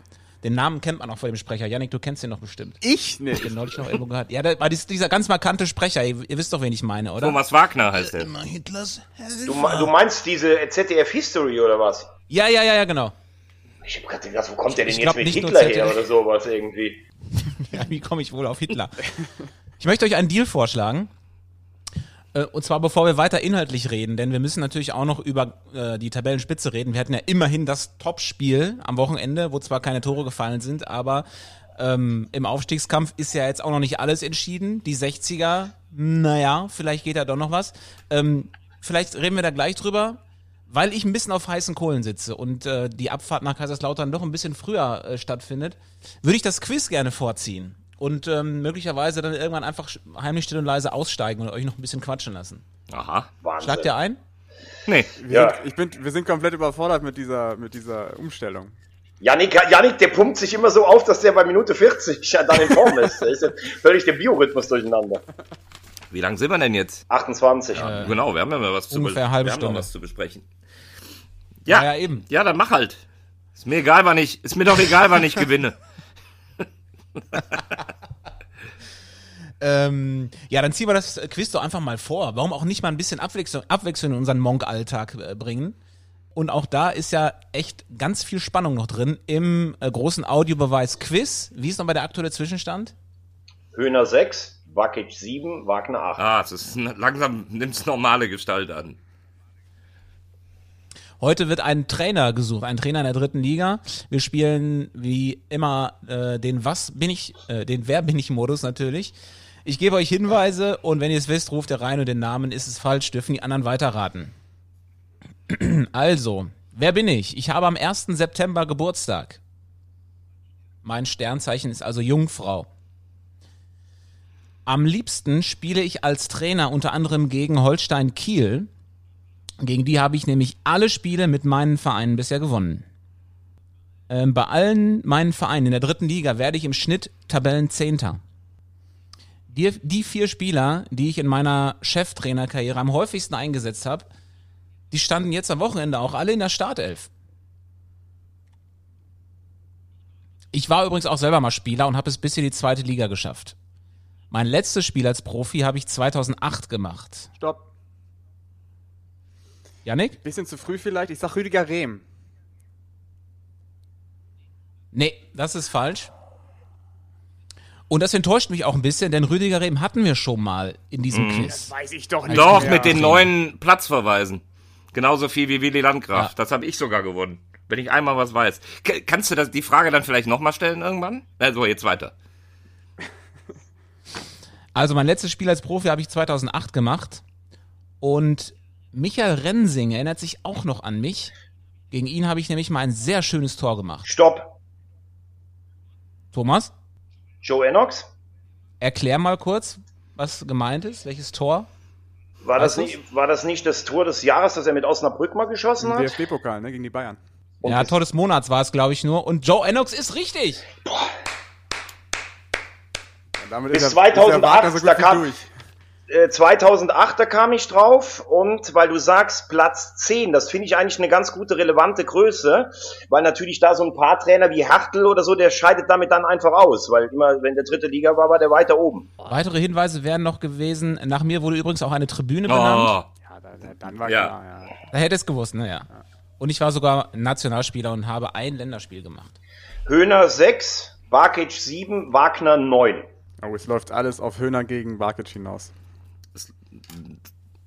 Den Namen kennt man auch vor dem Sprecher. Janik, du kennst den noch bestimmt. Ich nicht. Ich den neulich noch irgendwo gehört. Ja, der war dies- dieser ganz markante Sprecher. Ihr, ihr wisst doch, wen ich meine, oder? Thomas Wagner heißt er. Immer Hitlers Du, me- du meinst diese ZDF History oder was? Ja, ja, ja, ja, genau. Ich hab gerade gedacht, wo kommt der denn Ich jetzt glaub mit Hitler her oder sowas irgendwie? Ja, wie komme ich wohl auf Hitler? Ich möchte euch einen Deal vorschlagen. Äh, Und zwar bevor wir weiter inhaltlich reden, denn wir müssen natürlich auch noch über äh, die Tabellenspitze reden. Wir hatten ja immerhin das Topspiel am Wochenende, wo zwar keine Tore gefallen sind, aber ähm, im Aufstiegskampf ist ja jetzt auch noch nicht alles entschieden. Die 60er, naja, vielleicht geht da doch noch was. Ähm, vielleicht reden wir da gleich drüber. Weil ich ein bisschen auf heißen Kohlen sitze und äh, die Abfahrt nach Kaiserslautern doch ein bisschen früher äh, stattfindet, würde ich das Quiz gerne vorziehen und ähm, möglicherweise dann irgendwann einfach heimlich still und leise aussteigen und euch noch ein bisschen quatschen lassen. Aha. Wahnsinn. Schlagt ihr ein? Nee. Wir, Ja. sind, ich bin, wir sind komplett überfordert mit dieser, mit dieser Umstellung. Janik, Janik, der pumpt sich immer so auf, dass der bei Minute 40 ja dann in Form ist. Da ist ja völlig der Biorhythmus durcheinander. Wie lange sind wir denn jetzt? 28. genau, wir haben ja mal was zu, ungefähr eine halbe wir haben noch Stunde. was zu besprechen. Ja, Ja, ja, eben. Ja, dann mach halt. Ist mir egal, wann ich, ist mir doch egal, wann ich gewinne. Ähm, ja, dann ziehen wir das Quiz doch einfach mal vor. Warum auch nicht mal ein bisschen Abwechslung, Abwechslung in unseren Monk-Alltag äh, bringen? Und auch da ist ja echt ganz viel Spannung noch drin im äh, großen Audiobeweis-Quiz. Wie ist noch bei der aktuelle Zwischenstand? Höhner 6, Wakic 7, Wagner 8. Ah, es ist langsam nimmt's normale Gestalt an. Heute wird ein Trainer gesucht, ein Trainer in der dritten Liga. Wir spielen wie immer äh, den Was bin ich, äh, den Wer bin ich Modus natürlich. Ich gebe euch Hinweise und wenn ihr es wisst, ruft ihr rein und den Namen ist es falsch, dürfen die anderen weiterraten. Also, wer bin ich? Ich habe am 1. September Geburtstag. Mein Sternzeichen ist also Jungfrau. Am liebsten spiele ich als Trainer unter anderem gegen Holstein Kiel. Gegen die habe ich nämlich alle Spiele mit meinen Vereinen bisher gewonnen. Ähm, bei allen meinen Vereinen in der dritten Liga werde ich im Schnitt Tabellenzehnter. Die, die vier Spieler, die ich in meiner Cheftrainerkarriere am häufigsten eingesetzt habe, die standen jetzt am Wochenende auch alle in der Startelf. Ich war übrigens auch selber mal Spieler und habe es bis in die zweite Liga geschafft. Mein letztes Spiel als Profi habe ich 2008 gemacht. Stopp. Yannick? Bisschen zu früh vielleicht. Ich sag Rüdiger Rehm. Nee, das ist falsch. Und das enttäuscht mich auch ein bisschen, denn Rüdiger Rehm hatten wir schon mal in diesem Quiz. Weiß ich doch nicht. Doch, mit den neuen Platzverweisen. Genauso viel wie Willy Landgraf. Ja. Das habe ich sogar gewonnen. Wenn ich einmal was weiß. K kannst du das, die Frage dann vielleicht nochmal stellen irgendwann? Also, jetzt weiter. Also mein letztes Spiel als Profi habe ich 2008 gemacht und Michael Rensing erinnert sich auch noch an mich. Gegen ihn habe ich nämlich mal ein sehr schönes Tor gemacht. Stopp. Thomas, Joe Enox? erklär mal kurz, was gemeint ist, welches Tor? War das, nicht, war das nicht das Tor des Jahres, das er mit Osnabrück mal geschossen Im hat? DFB-Pokal, ne, gegen die Bayern. Und ja, Tor des Monats war es, glaube ich, nur. Und Joe Ennox ist richtig. Damit Bis ist er- ist 2008, gut da kam- durch. 2008, da kam ich drauf und weil du sagst Platz 10, das finde ich eigentlich eine ganz gute, relevante Größe, weil natürlich da so ein paar Trainer wie Hartl oder so, der scheidet damit dann einfach aus, weil immer, wenn der dritte Liga war, war der weiter oben. Weitere Hinweise wären noch gewesen. Nach mir wurde übrigens auch eine Tribüne benannt. Oh, Ja, da, da, dann war Ja. klar, ja. Da hätte es gewusst, naja. Und ich war sogar Nationalspieler und habe ein Länderspiel gemacht. Höhner 6, Barkic 7, Wagner 9. Oh, es läuft alles auf Höhner gegen Barkic hinaus.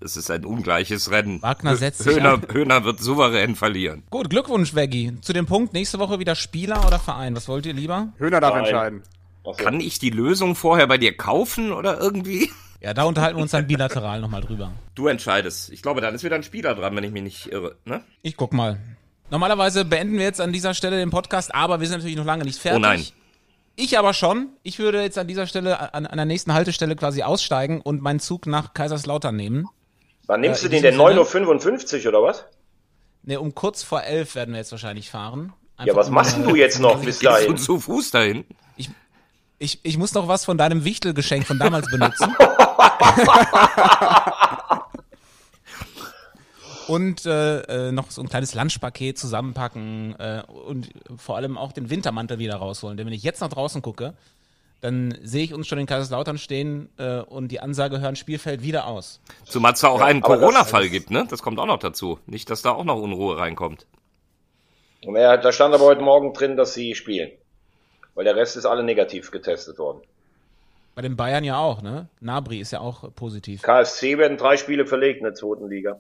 Es ist ein ungleiches Rennen. Wagner setzt sich Höhner, ab. Höhner wird souverän verlieren. Gut, Glückwunsch, Veggie. Zu dem Punkt, nächste Woche wieder Spieler oder Verein? Was wollt ihr lieber? Höhner darf Nein. entscheiden. So. Kann ich die Lösung vorher bei dir kaufen oder irgendwie? Ja, da unterhalten wir uns dann bilateral nochmal drüber. Du entscheidest. Ich glaube, dann ist wieder ein Spieler dran, wenn ich mich nicht irre. Ne? Ich guck mal. Normalerweise beenden wir jetzt an dieser Stelle den Podcast, aber wir sind natürlich noch lange nicht fertig. Oh nein. Ich aber schon. Ich würde jetzt an dieser Stelle, an, an der nächsten Haltestelle quasi aussteigen und meinen Zug nach Kaiserslautern nehmen. Wann nimmst Äh, du den denn? diesem 9.55 Uhr oder was? Ne, um kurz vor elf werden wir jetzt wahrscheinlich fahren. Ja, Einfach was um, machst denn du jetzt noch bis Gehst du dahin? zu Fuß dahin? Ich, ich muss noch was von deinem Wichtelgeschenk von damals benutzen. und äh, äh, noch so ein kleines Lunchpaket zusammenpacken äh, und vor allem auch den Wintermantel wieder rausholen. Denn wenn ich jetzt nach draußen gucke, dann sehe ich uns schon in Kaiserslautern stehen äh, und die Ansage hören, Spiel fällt wieder aus. Zumal es da auch einen aber das- Corona-Fall gibt, ne? Das kommt auch noch dazu. Nicht, dass da auch noch Unruhe reinkommt. Und er, da stand aber heute Morgen drin, dass sie spielen. Weil der Rest ist alle negativ getestet worden. Bei den Bayern ja auch, ne? Nabri ist ja auch positiv. KSC werden drei Spiele verlegt in der zweiten Liga.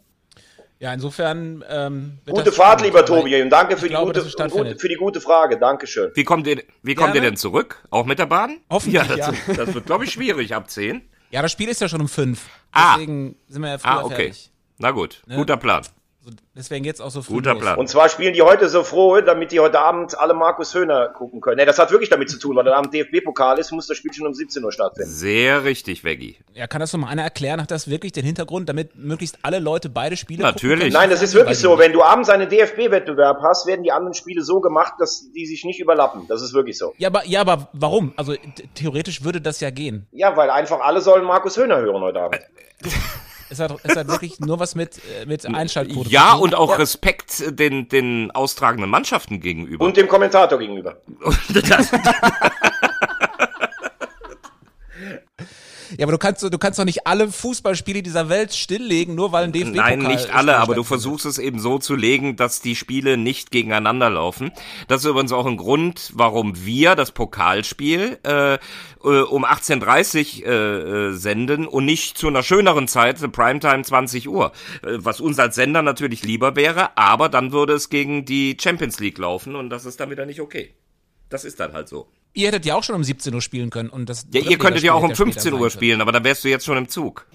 Ja, insofern. Ähm, Gute das Fahrt, lieber Tobi, und danke für, ich die glaube, gute, gute, für die gute Frage. Dankeschön. Wie kommt ihr, wie kommt ihr denn zurück? Auch mit der Bahn? Hoffentlich, ja. ja. Das, das wird, glaube ich, schwierig ab 10. Ja, das Spiel ist ja schon um fünf. Ah. Deswegen sind wir ja früher Ah, okay. fertig. Na gut, Ne? guter Plan. So, deswegen geht's auch so früh. Guter los. Plan. Und zwar spielen die heute so froh, damit die heute Abend alle Markus Höhner gucken können. Ne, das hat wirklich damit zu tun, weil der Abend DFB-Pokal ist, muss das Spiel schon um 17 Uhr stattfinden. Sehr richtig, Veggie. Ja, kann das noch mal einer erklären? Hat das wirklich den Hintergrund, damit möglichst alle Leute beide Spiele Natürlich. gucken können? Nein, das ist wirklich so. Wenn du abends einen DFB-Wettbewerb hast, werden die anderen Spiele so gemacht, dass die sich nicht überlappen. Das ist wirklich so. Ja, aber, ja, aber warum? Also theoretisch würde das ja gehen. Ja, weil einfach alle sollen Markus Höhner hören heute Abend. Es hat, es hat wirklich nur was mit, äh, mit Einschaltquote Ja, zu tun. und auch Respekt den, den austragenden Mannschaften gegenüber. Und dem Kommentator gegenüber. das, Ja, aber du kannst, du kannst doch nicht alle Fußballspiele dieser Welt stilllegen, nur weil ein dfb Nein, nicht alle, aber du versuchst es eben so zu legen, dass die Spiele nicht gegeneinander laufen. Das ist übrigens auch ein Grund, warum wir das Pokalspiel äh, äh, um 18.30 äh, äh, senden und nicht zu einer schöneren Zeit, Primetime 20 Uhr. Äh, was uns als Sender natürlich lieber wäre, aber dann würde es gegen die Champions League laufen und das ist dann wieder nicht okay. Das ist dann halt so. Ihr hättet ja auch schon um 17 Uhr spielen können und das Ja, ihr könntet ja auch um Drittligaspiel hätte 15 später Uhr spielen, aber dann wärst du jetzt schon im Zug.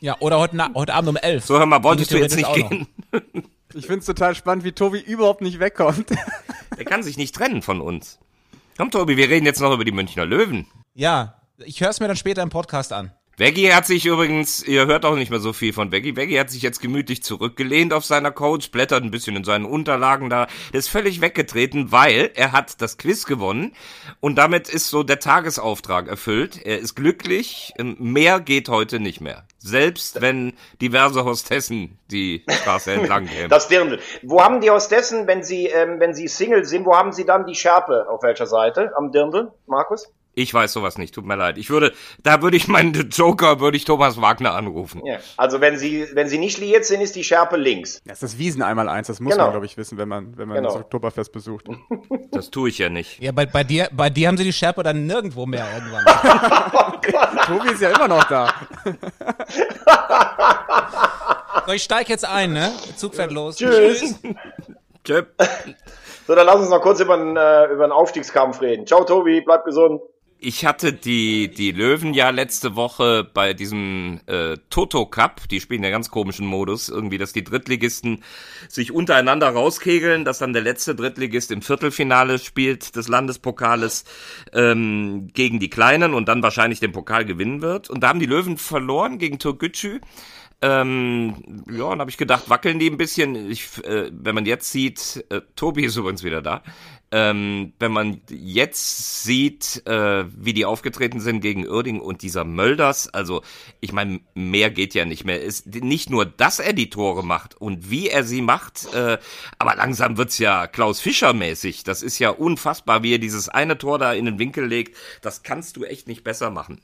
Ja, oder heute, Na heute Abend um 11. So, hör mal, wolltest du jetzt nicht gehen? Ich find's total spannend, wie Tobi überhaupt nicht wegkommt. Der kann sich nicht trennen von uns. Komm, Tobi, wir reden jetzt noch über die Münchner Löwen. noch. Ja, ich höre es mir dann später im Podcast an. Veggie hat sich übrigens, ihr hört auch nicht mehr so viel von Veggie. Veggie hat sich jetzt gemütlich zurückgelehnt auf seiner Couch, blättert ein bisschen in seinen Unterlagen da. Der ist völlig weggetreten, weil er hat das Quiz gewonnen und damit ist so der Tagesauftrag erfüllt. Er ist glücklich, ähm, mehr geht heute nicht mehr. Selbst wenn diverse Hostessen die Straße entlang kämen. Das Dirndl. Wo haben die Hostessen, wenn sie, ähm, wenn sie Single sind, wo haben sie dann die Schärpe? Auf welcher Seite? Am Dirndl, Markus? Ich weiß sowas nicht, tut mir leid. Ich würde, da würde ich meinen Joker, würde ich Thomas Wagner anrufen. Ja. Also wenn sie, wenn sie nicht liiert sind, ist die Schärpe links. Das ist das Wiesen einmal eins, das muss Genau. man, glaube ich, wissen, wenn man, wenn man Genau. das Oktoberfest besucht. Das tue ich ja nicht. Ja, bei, bei, dir, bei dir haben sie die Schärpe dann nirgendwo mehr irgendwann. Tobi ist ja immer noch da. so, ich steig jetzt ein, ne? Der Zug fährt los. Tschüss. Tschö. So, dann lass uns noch kurz über den, äh, über den Aufstiegskampf reden. Ciao, Tobi, bleib gesund. Ich hatte die, die Löwen ja letzte Woche bei diesem äh, Toto Cup, die spielen ja ganz komischen Modus, irgendwie, dass die Drittligisten sich untereinander rauskegeln, dass dann der letzte Drittligist im Viertelfinale spielt des Landespokales ähm, gegen die Kleinen und dann wahrscheinlich den Pokal gewinnen wird. Und da haben die Löwen verloren gegen Türkgücü. Ähm, ja, und habe ich gedacht, wackeln die ein bisschen. Ich, äh, wenn man jetzt sieht, äh, Tobi ist übrigens wieder da. Ähm, wenn man jetzt sieht, äh, wie die aufgetreten sind gegen Uerding und dieser Mölders, also ich meine, mehr geht ja nicht mehr. Ist nicht nur, dass er die Tore macht und wie er sie macht, äh, aber langsam wird's ja Klaus Fischer mäßig. Das ist ja unfassbar, wie er dieses eine Tor da in den Winkel legt. Das kannst du echt nicht besser machen.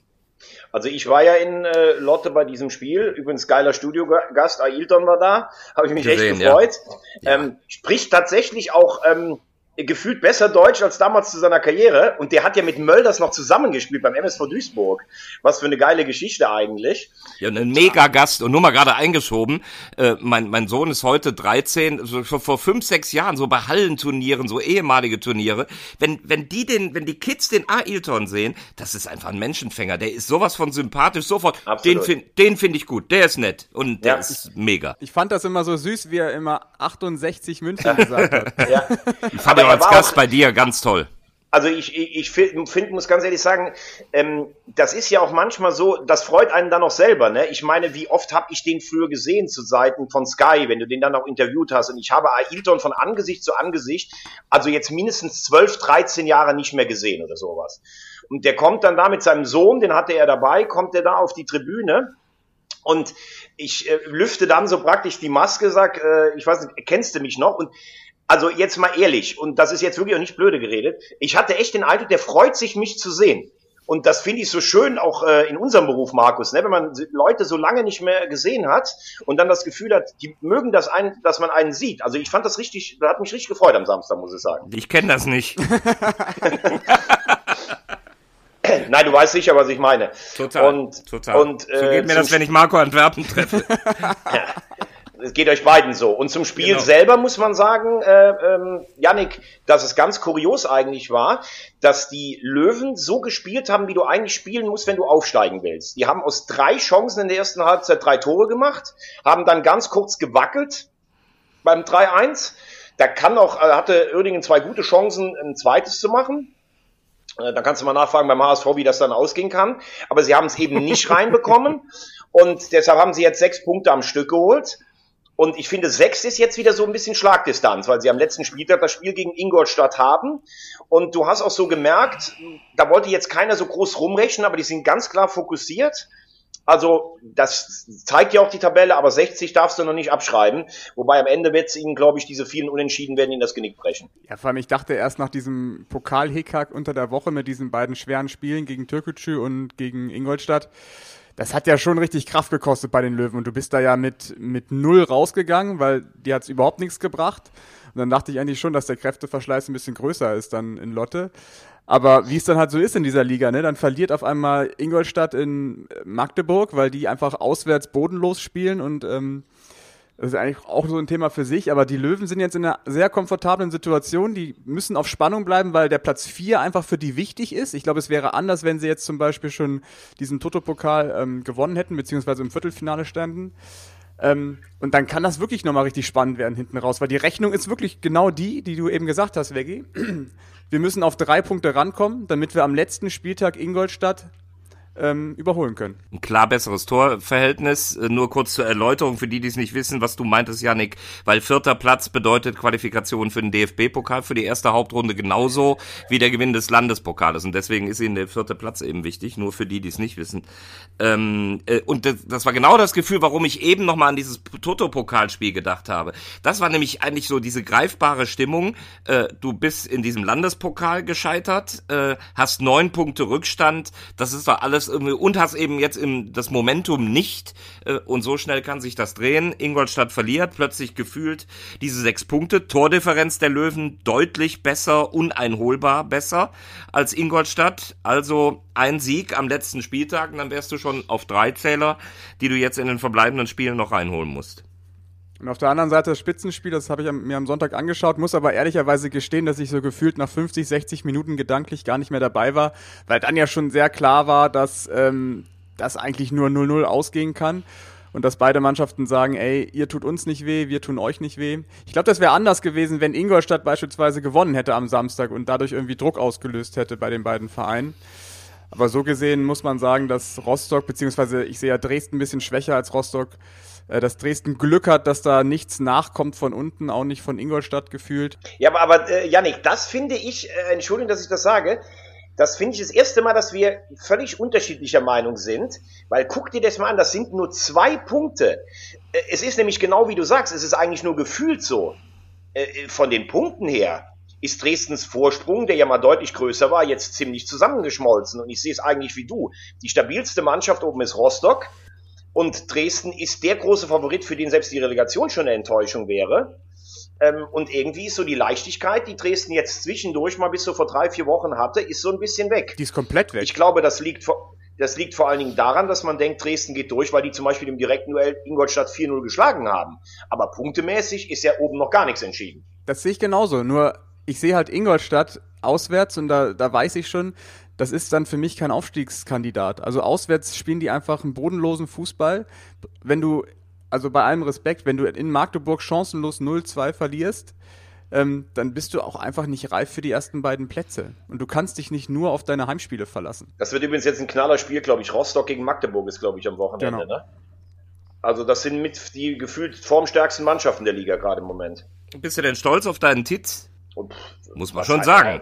Also ich war ja in äh, Lotte bei diesem Spiel, übrigens geiler Studiogast, Ailton war da, habe ich mich Gesehen, echt gefreut. ja. Ähm, spricht tatsächlich auch ähm, gefühlt besser Deutsch als damals zu seiner Karriere und der hat ja mit Mölders noch zusammengespielt beim MSV Duisburg. Was für eine geile Geschichte eigentlich. Ja, ein mega Gast und nur mal gerade eingeschoben. Äh, mein, mein Sohn ist heute 13, so vor, vor fünf, sechs Jahren, so bei Hallenturnieren, so ehemalige Turniere. Wenn, wenn die den, wenn die Kids den Ailton sehen, das ist einfach ein Menschenfänger. Der ist sowas von sympathisch, sofort. Den Absolut. find, den finde ich gut. Der ist nett und der Ja. ist mega. Ich fand das immer so süß, wie er immer 68 München gesagt hat. Ja. Er als Gast auch- bei dir ganz toll. Also ich, ich, ich finde, find, muss ganz ehrlich sagen, ähm, das ist ja auch manchmal so, das freut einen dann auch selber. Ne? Ich meine, wie oft habe ich den früher gesehen zu Seiten von Sky, wenn du den dann auch interviewt hast. Und ich habe Ailton von Angesicht zu Angesicht, also jetzt mindestens 12, 13 Jahre nicht mehr gesehen oder sowas. Und der kommt dann da mit seinem Sohn, den hatte er dabei, kommt er da auf die Tribüne. Und ich äh, lüfte dann so praktisch die Maske, sag, äh, ich weiß nicht, kennst du mich noch? Und also jetzt mal ehrlich, und das ist jetzt wirklich auch nicht blöde geredet, ich hatte echt den Eindruck, der freut sich, mich zu sehen. Und das finde ich so schön auch äh, in unserem Beruf, Markus, ne? wenn man Leute so lange nicht mehr gesehen hat und dann das Gefühl hat, die mögen das, ein, dass man einen sieht. Also ich fand das richtig, das hat mich richtig gefreut am Samstag, muss ich sagen. Ich kenne das nicht. Nein, du weißt sicher, was ich meine. Total. Und, total. Und, so äh, geht mir zum das, wenn ich Marco Antwerpen treffe. Es geht euch beiden so. Und zum Spiel Genau. selber muss man sagen, äh, ähm, Yannick, dass es ganz kurios eigentlich war, dass die Löwen so gespielt haben, wie du eigentlich spielen musst, wenn du aufsteigen willst. Die haben aus drei Chancen in der ersten Halbzeit drei Tore gemacht, haben dann ganz kurz gewackelt beim 3-1. Da kann auch, äh, hatte Oerdingen zwei gute Chancen, ein zweites zu machen. Äh, Da kannst du mal nachfragen beim HSV, wie das dann ausgehen kann. Aber sie haben es eben nicht reinbekommen. Und deshalb haben sie jetzt sechs Punkte am Stück geholt. Und ich finde, sechs ist jetzt wieder so ein bisschen Schlagdistanz, weil sie am letzten Spieltag das Spiel gegen Ingolstadt haben. Und du hast auch so gemerkt, da wollte jetzt keiner so groß rumrechnen, aber die sind ganz klar fokussiert. Also, das zeigt ja auch die Tabelle, aber 60 darfst du noch nicht abschreiben. Wobei am Ende wird es ihnen, glaube ich, diese vielen Unentschieden werden ihnen das Genick brechen. Ja, vor allem, ich dachte erst nach diesem Pokal-Hickhack unter der Woche mit diesen beiden schweren Spielen gegen Türkgücü und gegen Ingolstadt, das hat ja schon richtig Kraft gekostet bei den Löwen und du bist da ja mit, mit null rausgegangen, weil dir hat's überhaupt nichts gebracht. Und dann dachte ich eigentlich schon, dass der Kräfteverschleiß ein bisschen größer ist dann in Lotte. Aber wie es dann halt so ist in dieser Liga, ne, dann verliert auf einmal Ingolstadt in Magdeburg, weil die einfach auswärts bodenlos spielen und ähm, das ist eigentlich auch so ein Thema für sich, aber die Löwen sind jetzt in einer sehr komfortablen Situation. Die müssen auf Spannung bleiben, weil der Platz 4 einfach für die wichtig ist. Ich glaube, es wäre anders, wenn sie jetzt zum Beispiel schon diesen Toto-Pokal ähm, gewonnen hätten, beziehungsweise im Viertelfinale standen. Ähm, und dann kann das wirklich nochmal richtig spannend werden hinten raus, weil die Rechnung ist wirklich genau die, die du eben gesagt hast, Veggie. Wir müssen auf drei Punkte rankommen, damit wir am letzten Spieltag Ingolstadt ähm, überholen können. Ein klar besseres Torverhältnis. Äh, Nur kurz zur Erläuterung für die, die es nicht wissen, was du meintest, Yannick. Weil vierter Platz bedeutet Qualifikation für den DFB-Pokal für die erste Hauptrunde genauso wie der Gewinn des Landespokales. Und deswegen ist ihnen der vierte Platz eben wichtig, nur für die, die es nicht wissen. Ähm, äh, und das, das war genau das Gefühl, warum ich eben nochmal an dieses Toto-Pokalspiel gedacht habe. Das war nämlich eigentlich so diese greifbare Stimmung. Äh, du bist in diesem Landespokal gescheitert, äh, hast neun Punkte Rückstand. Das ist doch alles irgendwie und hast eben jetzt im, das Momentum nicht. Äh, und so schnell kann sich das drehen. Ingolstadt verliert, plötzlich gefühlt diese sechs Punkte. Tordifferenz der Löwen deutlich besser, uneinholbar besser als Ingolstadt. Also ein Sieg am letzten Spieltag und dann wärst du schon auf drei Zähler, die du jetzt in den verbleibenden Spielen noch reinholen musst. Und auf der anderen Seite das Spitzenspiel, das habe ich mir am Sonntag angeschaut, muss aber ehrlicherweise gestehen, dass ich so gefühlt nach 50, 60 Minuten gedanklich gar nicht mehr dabei war, weil dann ja schon sehr klar war, dass ähm, das eigentlich nur 0-0 ausgehen kann und dass beide Mannschaften sagen, ey, ihr tut uns nicht weh, wir tun euch nicht weh. Ich glaube, das wäre anders gewesen, wenn Ingolstadt beispielsweise gewonnen hätte am Samstag und dadurch irgendwie Druck ausgelöst hätte bei den beiden Vereinen. Aber so gesehen muss man sagen, dass Rostock, beziehungsweise ich sehe ja Dresden ein bisschen schwächer als Rostock, dass Dresden Glück hat, dass da nichts nachkommt von unten, auch nicht von Ingolstadt gefühlt. Ja, aber, aber äh, Yannick, das finde ich, äh, Entschuldigung, dass ich das sage, das finde ich das erste Mal, dass wir völlig unterschiedlicher Meinung sind, weil guck dir das mal an, das sind nur zwei Punkte. Äh, Es ist nämlich genau wie du sagst, es ist eigentlich nur gefühlt so. Äh, Von den Punkten her ist Dresdens Vorsprung, der ja mal deutlich größer war, jetzt ziemlich zusammengeschmolzen. Und ich sehe es eigentlich wie du. Die stabilste Mannschaft oben ist Rostock. Und Dresden ist der große Favorit, für den selbst die Relegation schon eine Enttäuschung wäre. Ähm, und irgendwie ist so die Leichtigkeit, die Dresden jetzt zwischendurch mal bis so vor drei, vier Wochen hatte, ist so ein bisschen weg. Die ist komplett weg. Ich glaube, das liegt vor, das liegt vor allen Dingen daran, dass man denkt, Dresden geht durch, weil die zum Beispiel im direkten Duell Ingolstadt 4-0 geschlagen haben. Aber punktemäßig ist ja oben noch gar nichts entschieden. Das sehe ich genauso. Nur ich sehe halt Ingolstadt auswärts und da, da weiß ich schon, das ist dann für mich kein Aufstiegskandidat. Also auswärts spielen die einfach einen bodenlosen Fußball. Wenn du, also bei allem Respekt, wenn du in Magdeburg chancenlos 0-2 verlierst, ähm, dann bist du auch einfach nicht reif für die ersten beiden Plätze. Und du kannst dich nicht nur auf deine Heimspiele verlassen. Das wird übrigens jetzt ein knaller Spiel, glaube ich. Rostock gegen Magdeburg ist, glaube ich, am Wochenende. Genau. Ne? Also das sind mit die gefühlt formstärksten Mannschaften der Liga gerade im Moment. Bist du denn stolz auf deinen Titz? Und, Muss man schon heißt- sagen.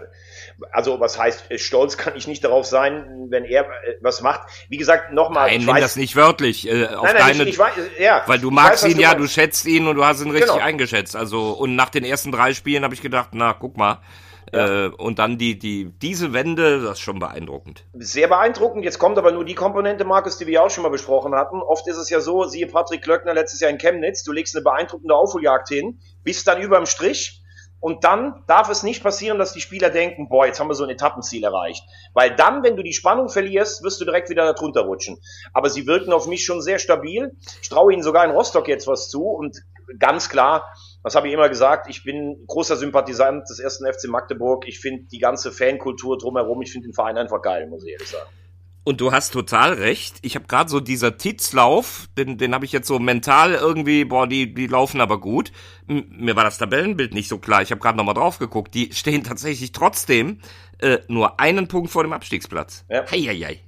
Also was heißt, stolz kann ich nicht darauf sein, wenn er äh, was macht. Wie gesagt, nochmal. Nein, ich nimm weiß- das nicht wörtlich. Äh, auf Nein, nein, deine, ich, ich weiß, ja, weil du magst weiß, ihn ja, du meinst. schätzt ihn und du hast ihn richtig Genau. eingeschätzt. Also und nach den ersten drei Spielen habe ich gedacht, na guck mal. Äh, und dann die die diese Wende, das ist schon beeindruckend. Sehr beeindruckend. Jetzt kommt aber nur die Komponente, Markus, die wir ja auch schon mal besprochen hatten. Oft ist es ja so, siehe Patrick Klöckner letztes Jahr in Chemnitz, du legst eine beeindruckende Aufholjagd hin, bist dann überm Strich und dann darf es nicht passieren, dass die Spieler denken, boah, jetzt haben wir so ein Etappenziel erreicht. Weil dann, wenn du die Spannung verlierst, wirst du direkt wieder darunter rutschen. Aber sie wirken auf mich schon sehr stabil. Ich traue ihnen sogar in Rostock jetzt was zu und ganz klar, das habe ich immer gesagt, ich bin großer Sympathisant des ersten FC Magdeburg. Ich finde die ganze Fankultur drumherum, ich finde den Verein einfach geil, muss ich ehrlich sagen. Und du hast total recht. Ich habe gerade so dieser Titzlauf, den, den habe ich jetzt so mental irgendwie, boah, die, die laufen aber gut. M mir war das Tabellenbild nicht so klar. Ich habe gerade nochmal drauf geguckt. Die stehen tatsächlich trotzdem äh, nur einen Punkt vor dem Abstiegsplatz. Ja. Heieiei.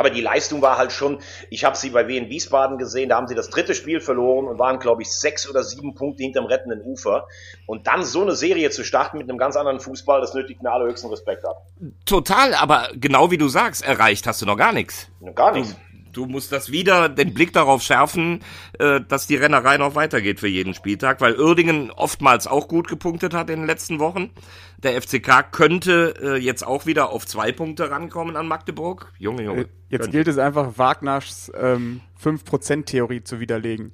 Aber die Leistung war halt schon, ich habe sie bei Wien Wiesbaden gesehen, da haben sie das dritte Spiel verloren und waren, glaube ich, sechs oder sieben Punkte hinterm rettenden Ufer. Und dann so eine Serie zu starten mit einem ganz anderen Fußball, das nötigt mir allerhöchsten Respekt ab. Total, aber genau wie du sagst, erreicht hast du noch gar nichts. Gar nichts. Du musst das wieder, den Blick darauf schärfen, äh, dass die Rennerei noch weitergeht für jeden Spieltag, weil Uerdingen oftmals auch gut gepunktet hat in den letzten Wochen. Der FCK könnte äh, jetzt auch wieder auf zwei Punkte rankommen an Magdeburg. Junge, Junge. Jetzt Könnte. gilt es einfach, Wagners ähm, 5%-Theorie zu widerlegen.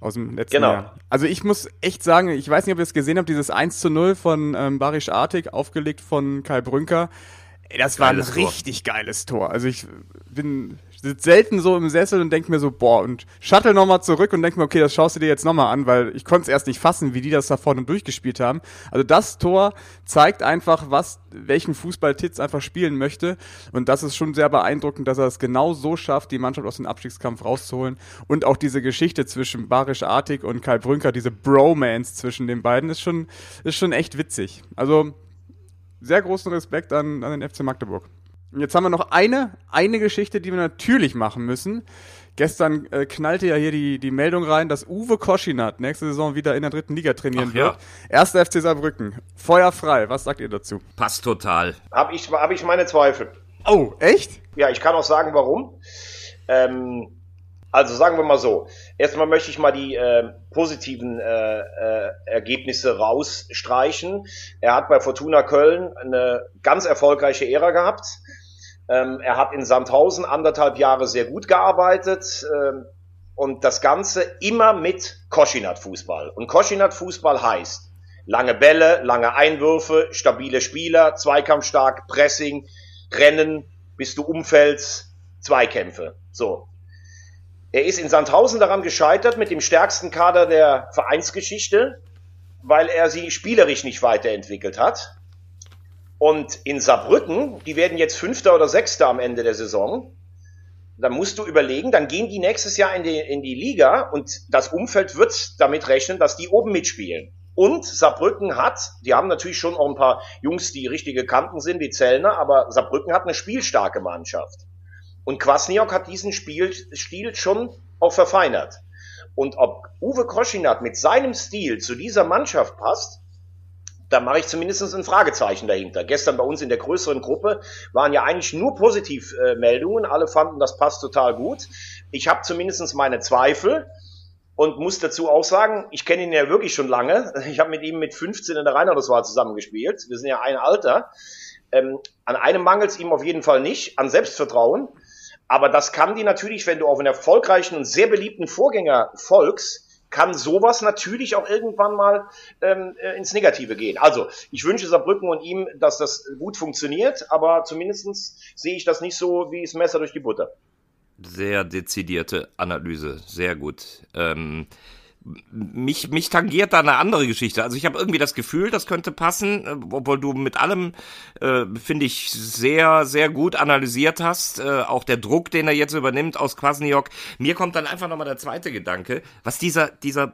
Aus dem letzten Genau. Jahr. Also ich muss echt sagen, ich weiß nicht, ob ihr es gesehen habt, dieses 1 zu 0 von ähm, Barisch Artig, aufgelegt von Kai Brünker. Ey, das war ein Geiles Tor. richtig geiles Tor. Also ich bin sitz selten so im Sessel und denk mir so, boah, und shuttle nochmal zurück und denk mir, okay, das schaust du dir jetzt nochmal an, weil ich konnte es erst nicht fassen, wie die das da vorne durchgespielt haben. Also das Tor zeigt einfach, was, welchen Fußball Titz einfach spielen möchte. Und das ist schon sehr beeindruckend, dass er es genau so schafft, die Mannschaft aus dem Abstiegskampf rauszuholen. Und auch diese Geschichte zwischen Barisch Artig und Kai Brünker, diese Bromance zwischen den beiden, ist schon, ist schon echt witzig. Also sehr großen Respekt an, an den FC Magdeburg. Jetzt haben wir noch eine, eine Geschichte, die wir natürlich machen müssen. Gestern äh, knallte ja hier die, die Meldung rein, dass Uwe Koschinat nächste Saison wieder in der dritten Liga trainieren Ach ja. wird. Erster FC Saarbrücken. Feuer frei. Was sagt ihr dazu? Passt total. Habe ich, hab ich meine Zweifel. Oh, echt? Ja, ich kann auch sagen, warum. Ähm, also sagen wir mal so. Erstmal möchte ich mal die äh, positiven äh, äh, Ergebnisse rausstreichen. Er hat bei Fortuna Köln eine ganz erfolgreiche Ära gehabt. Ähm, er hat in Sandhausen anderthalb Jahre sehr gut gearbeitet. Ähm, und das Ganze immer mit Koschinat-Fußball. Und Koschinat-Fußball heißt lange Bälle, lange Einwürfe, stabile Spieler, zweikampfstark, Pressing, Rennen, bis du umfällst, Zweikämpfe. So. Er ist in Sandhausen daran gescheitert mit dem stärksten Kader der Vereinsgeschichte, weil er sie spielerisch nicht weiterentwickelt hat. Und in Saarbrücken, die werden jetzt Fünfter oder Sechster am Ende der Saison. Dann musst du überlegen, dann gehen die nächstes Jahr in die, in die Liga und das Umfeld wird damit rechnen, dass die oben mitspielen. Und Saarbrücken hat, die haben natürlich schon auch ein paar Jungs, die richtige Kanten sind, wie Zellner, aber Saarbrücken hat eine spielstarke Mannschaft. Und Kwasniok hat diesen Spielstil schon auch verfeinert. Und ob Uwe Koschinat mit seinem Stil zu dieser Mannschaft passt, da mache ich zumindest ein Fragezeichen dahinter. Gestern bei uns in der größeren Gruppe waren ja eigentlich nur Positivmeldungen. Alle fanden, das passt total gut. Ich habe zumindest meine Zweifel. und muss dazu auch sagen, ich kenne ihn ja wirklich schon lange. Ich habe mit ihm mit 15 in der Rheinlandeswahl zusammengespielt. Wir sind ja ein Alter. Ähm, an einem mangelt es ihm auf jeden Fall nicht, an Selbstvertrauen. Aber das kann die natürlich, wenn du auf einen erfolgreichen und sehr beliebten Vorgänger folgst, kann sowas natürlich auch irgendwann mal ähm, äh, ins Negative gehen. Also ich wünsche Saarbrücken und ihm, dass das gut funktioniert, aber zumindestens sehe ich das nicht so wie das Messer durch die Butter. Sehr dezidierte Analyse, sehr gut. Ähm, mich, mich tangiert da eine andere Geschichte. Also ich habe irgendwie das Gefühl, das könnte passen, äh, obwohl du mit allem, äh, finde ich, sehr, sehr gut analysiert hast. Äh, auch der Druck, den er jetzt übernimmt aus Kwasniok. Mir kommt dann einfach nochmal der zweite Gedanke, was dieser, dieser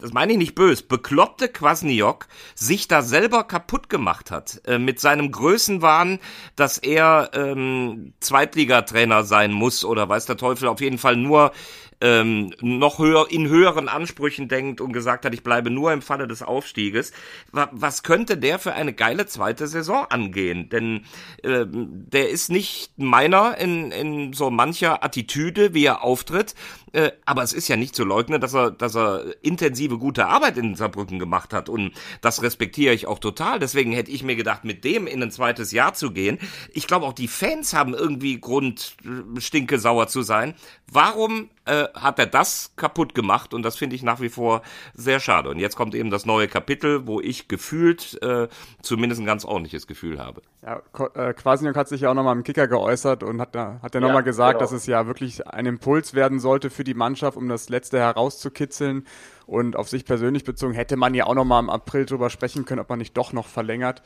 das meine ich nicht böse, bekloppte Kwasniok sich da selber kaputt gemacht hat äh, mit seinem Größenwahn, dass er ähm, Zweitligatrainer sein muss oder weiß der Teufel auf jeden Fall nur ähm, noch höher in höheren Ansprüchen denkt und gesagt hat, ich bleibe nur im Falle des Aufstieges. Was könnte der für eine geile zweite Saison angehen? Denn äh, der ist nicht meiner in, in so mancher Attitüde, wie er auftritt. Äh, aber es ist ja nicht zu leugnen, dass er, dass er intensive gute Arbeit in Saarbrücken gemacht hat. Und das respektiere ich auch total. Deswegen hätte ich mir gedacht, mit dem in ein zweites Jahr zu gehen. Ich glaube, auch die Fans haben irgendwie Grund, äh, stinke sauer zu sein. Warum äh, hat er das kaputt gemacht und das finde ich nach wie vor sehr schade. Und jetzt kommt eben das neue Kapitel, wo ich gefühlt äh, zumindest ein ganz ordentliches Gefühl habe. Ja, äh, Quasniok hat sich ja auch nochmal im Kicker geäußert und hat, da, hat ja nochmal gesagt, genau. dass es ja wirklich ein Impuls werden sollte für die Mannschaft, um das Letzte herauszukitzeln. Und auf sich persönlich bezogen hätte man ja auch nochmal im April drüber sprechen können, ob man nicht doch noch verlängert.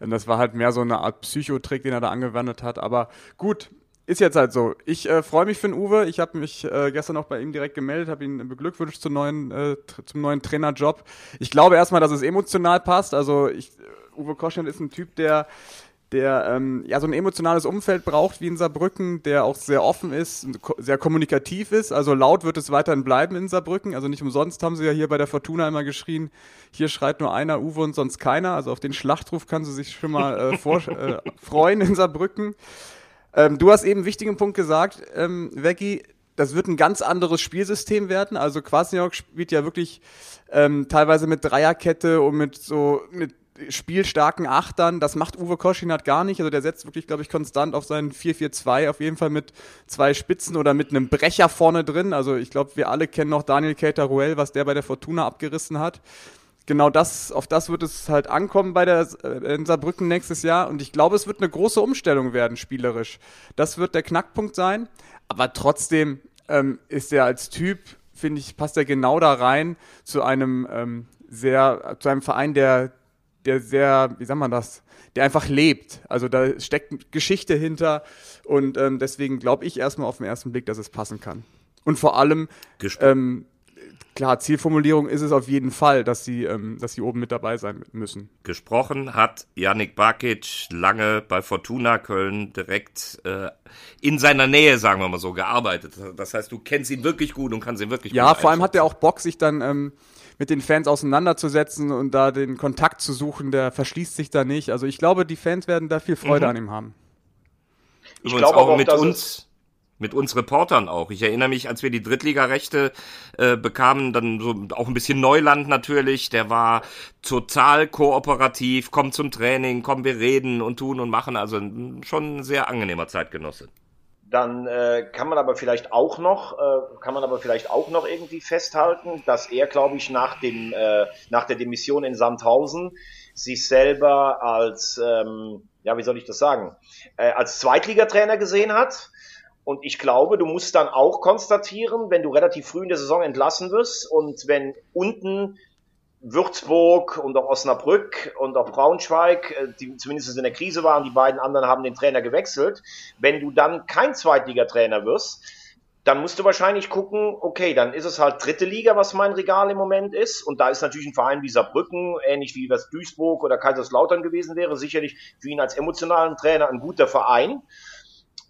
Und das war halt mehr so eine Art Psychotrick, den er da angewendet hat. Aber gut, ist jetzt halt so. Ich äh, freue mich für den Uwe. Ich habe mich äh, gestern noch bei ihm direkt gemeldet, habe ihn beglückwünscht zum neuen, äh, zum neuen Trainerjob. Ich glaube erstmal, dass es emotional passt. Also ich, Uwe Koschner ist ein Typ, der der ähm, ja so ein emotionales Umfeld braucht wie in Saarbrücken, der auch sehr offen ist, sehr kommunikativ ist. Also laut wird es weiterhin bleiben in Saarbrücken. Also nicht umsonst haben sie ja hier bei der Fortuna immer geschrien, hier schreit nur einer Uwe und sonst keiner. Also auf den Schlachtruf kann sie sich schon mal äh, vor, äh, freuen in Saarbrücken. Ähm, du hast eben einen wichtigen Punkt gesagt, ähm, Veggie, das wird ein ganz anderes Spielsystem werden. Also Kwasniok spielt ja wirklich ähm, teilweise mit Dreierkette und mit so mit spielstarken Achtern. Das macht Uwe Koschinat gar nicht. Also der setzt wirklich, glaube ich, konstant auf seinen 4-4-2, auf jeden Fall mit zwei Spitzen oder mit einem Brecher vorne drin. Also ich glaube, wir alle kennen noch Daniel Keita-Ruel, was der bei der Fortuna abgerissen hat genau das, auf das wird es halt ankommen bei der äh, in Saarbrücken nächstes Jahr. Und ich glaube, es wird eine große Umstellung werden, spielerisch. Das wird der Knackpunkt sein. Aber trotzdem ähm, ist er als Typ, finde ich, passt er genau da rein zu einem ähm, sehr, zu einem Verein, der, der sehr, wie sagt man das, der einfach lebt. Also da steckt Geschichte hinter und ähm, deswegen glaube ich erstmal auf den ersten Blick, dass es passen kann. Und vor allem ähm, klar, Zielformulierung ist es auf jeden Fall, dass sie, ähm, dass sie oben mit dabei sein müssen. Gesprochen hat Yannick Bakic lange bei Fortuna Köln direkt äh, in seiner Nähe, sagen wir mal so, gearbeitet. Das heißt, du kennst ihn wirklich gut und kannst ihn wirklich ja, gut Ja, vor allem hat er auch Bock, sich dann ähm, mit den Fans auseinanderzusetzen und da den Kontakt zu suchen. Der verschließt sich da nicht. Also ich glaube, die Fans werden da viel Freude mhm. an ihm haben. Ich glaube auch, auch mit uns mit uns Reportern auch. Ich erinnere mich, als wir die Drittligarechte äh, bekamen, dann so auch ein bisschen Neuland natürlich. Der war total kooperativ, komm zum Training, komm, wir reden und tun und machen. Also schon ein sehr angenehmer Zeitgenosse. Dann äh, kann man aber vielleicht auch noch, äh, kann man aber vielleicht auch noch irgendwie festhalten, dass er, glaube ich, nach dem äh, nach der Demission in Sandhausen sich selber als ähm, ja, wie soll ich das sagen, äh, als Zweitligatrainer gesehen hat und ich glaube, du musst dann auch konstatieren, wenn du relativ früh in der Saison entlassen wirst und wenn unten Würzburg und auch Osnabrück und auch Braunschweig, äh, die zumindest in der Krise waren, die beiden anderen haben den Trainer gewechselt. Wenn du dann kein Zweitligatrainer wirst, dann musst du wahrscheinlich gucken, okay, dann ist es halt dritte Liga, was mein Regal im Moment ist. Und da ist natürlich ein Verein wie Saarbrücken, ähnlich wie was Duisburg oder Kaiserslautern gewesen wäre, sicherlich für ihn als emotionalen Trainer ein guter Verein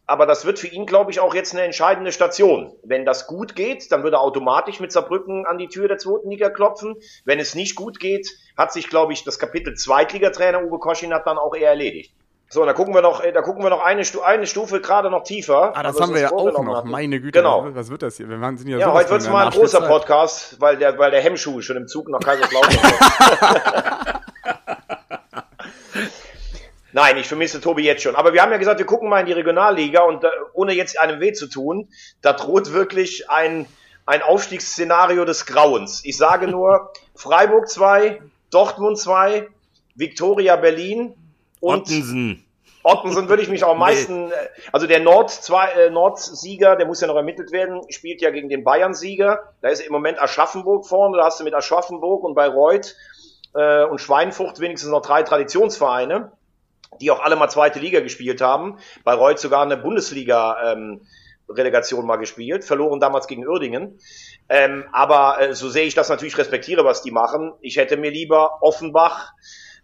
aber das wird für ihn, glaube ich, auch jetzt eine entscheidende Station. Wenn das gut geht, dann würde er automatisch mit Saarbrücken an die Tür der zweiten Liga klopfen. Wenn es nicht gut geht, hat sich, glaube ich, das Kapitel Zweitligatrainer Uwe Koschin hat dann auch eher erledigt. So, da gucken wir noch, äh, da gucken wir noch eine, Stu eine Stufe gerade noch tiefer. Ah, das Also haben wir ja auch noch. hatten. Meine Güte. Genau. Was, wird das hier? Wir waren- sind ja, Ja, heute wird's in mal ein großer. Podcast, weil der, weil der Hemmschuh schon im Zug nach Kaiserslautern ist. Nein, ich vermisse Tobi jetzt schon. Aber wir haben ja gesagt, wir gucken mal in die Regionalliga und äh, ohne jetzt einem weh zu tun, da droht wirklich ein, ein Aufstiegsszenario des Grauens. Ich sage nur Freiburg 2, Dortmund 2, Viktoria Berlin und Ottensen. Ottensen würde ich mich auch am meisten, äh, also der Nord zwei, äh, Nordsieger, der muss ja noch ermittelt werden, spielt ja gegen den Bayern-Sieger. Da ist im Moment Aschaffenburg vorne, da hast du mit Aschaffenburg und Bayreuth äh, und Schweinfurt wenigstens noch drei Traditionsvereine, die auch alle mal zweite Liga gespielt haben. Bayreuth sogar eine Bundesliga ähm, Relegation mal gespielt, verloren damals gegen Uerdingen. Ähm, aber äh, so sehe ich das natürlich, respektiere, was die machen. Ich hätte mir lieber Offenbach,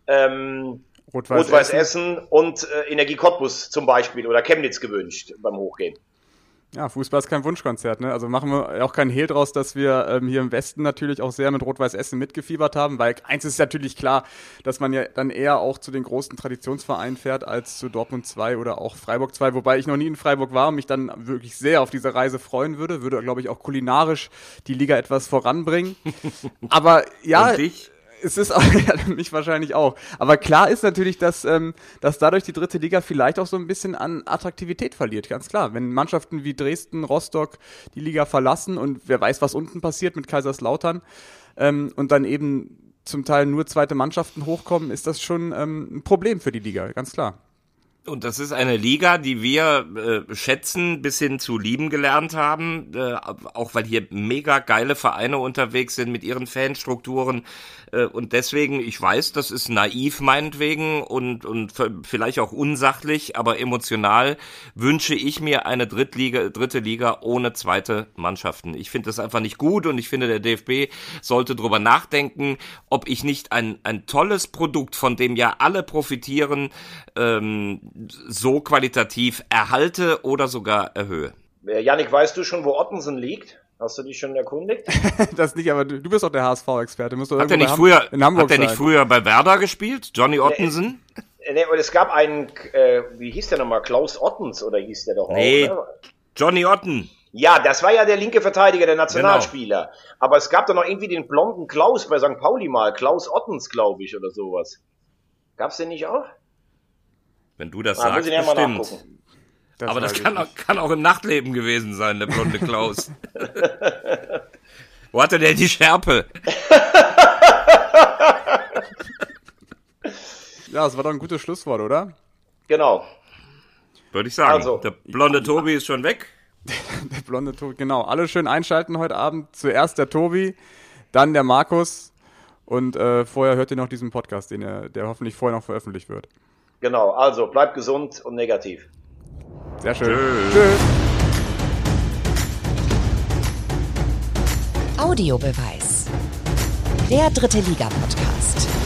ähm, Rot-Weiß Rot-Weiß Essen. Essen und äh, Energie Cottbus zum Beispiel oder Chemnitz gewünscht beim Hochgehen. Ja, Fußball ist kein Wunschkonzert, ne? Also machen wir auch keinen Hehl draus, dass wir ähm, hier im Westen natürlich auch sehr mit Rot-Weiß Essen mitgefiebert haben, weil eins ist natürlich klar, dass man ja dann eher auch zu den großen Traditionsvereinen fährt als zu Dortmund 2 oder auch Freiburg 2, wobei ich noch nie in Freiburg war und mich dann wirklich sehr auf diese Reise freuen würde, würde glaube ich auch kulinarisch die Liga etwas voranbringen. Aber ja, Und dich? Es ist auch, ja, mich wahrscheinlich auch. Aber klar ist natürlich, dass, ähm, dass dadurch die dritte Liga vielleicht auch so ein bisschen an Attraktivität verliert, ganz klar. Wenn Mannschaften wie Dresden, Rostock die Liga verlassen und wer weiß, was unten passiert mit Kaiserslautern ähm, und dann eben zum Teil nur zweite Mannschaften hochkommen, ist das schon ähm, ein Problem für die Liga, ganz klar. Und das ist eine Liga, die wir äh, schätzen, bis hin zu lieben gelernt haben, äh, auch weil hier mega geile Vereine unterwegs sind mit ihren Fanstrukturen. Äh, und deswegen, ich weiß, das ist naiv meinetwegen und, und vielleicht auch unsachlich, aber emotional wünsche ich mir eine Drittliga, dritte Liga ohne zweite Mannschaften. Ich finde das einfach nicht gut und ich finde, der DFB sollte drüber nachdenken, ob ich nicht ein, ein tolles Produkt, von dem ja alle profitieren, ähm, so qualitativ erhalte oder sogar erhöhe. Äh, Yannick, weißt du schon, wo Ottensen liegt? Hast du dich schon erkundigt? Das nicht, aber du, du bist doch der HSV-Experte. Hat er nicht bei Ham- früher, in Hamburg hat er nicht früher bei Werder gespielt? Johnny Ottensen? Äh, nee, und es gab einen, äh, wie hieß der nochmal? Klaus Ottens oder hieß der doch Nee. auch? Ne? Johnny Otten. Ja, das war ja der linke Verteidiger, der Nationalspieler. Aber es gab da noch irgendwie den blonden Klaus bei St. Pauli mal. Klaus Ottens, glaube ich, oder sowas. Gab's den nicht auch? Wenn du das muss sagst, bestimmt. Das Aber das kann auch, kann auch im Nachtleben gewesen sein, der blonde Klaus. Wo hat er denn die Schärpe? Ja, das war doch ein gutes Schlusswort, oder? Genau. Würde ich sagen. Also. der blonde Tobi ist schon weg. Der blonde Tobi, genau. Alle schön einschalten heute Abend. Zuerst der Tobi, dann der Markus und äh, vorher hört ihr noch diesen Podcast, den ihr, der hoffentlich vorher noch veröffentlicht wird. Genau. Also, bleibt gesund und negativ. Sehr schön. Tschüss. Tschüss. Audiobeweis. Der dritte Liga-Podcast.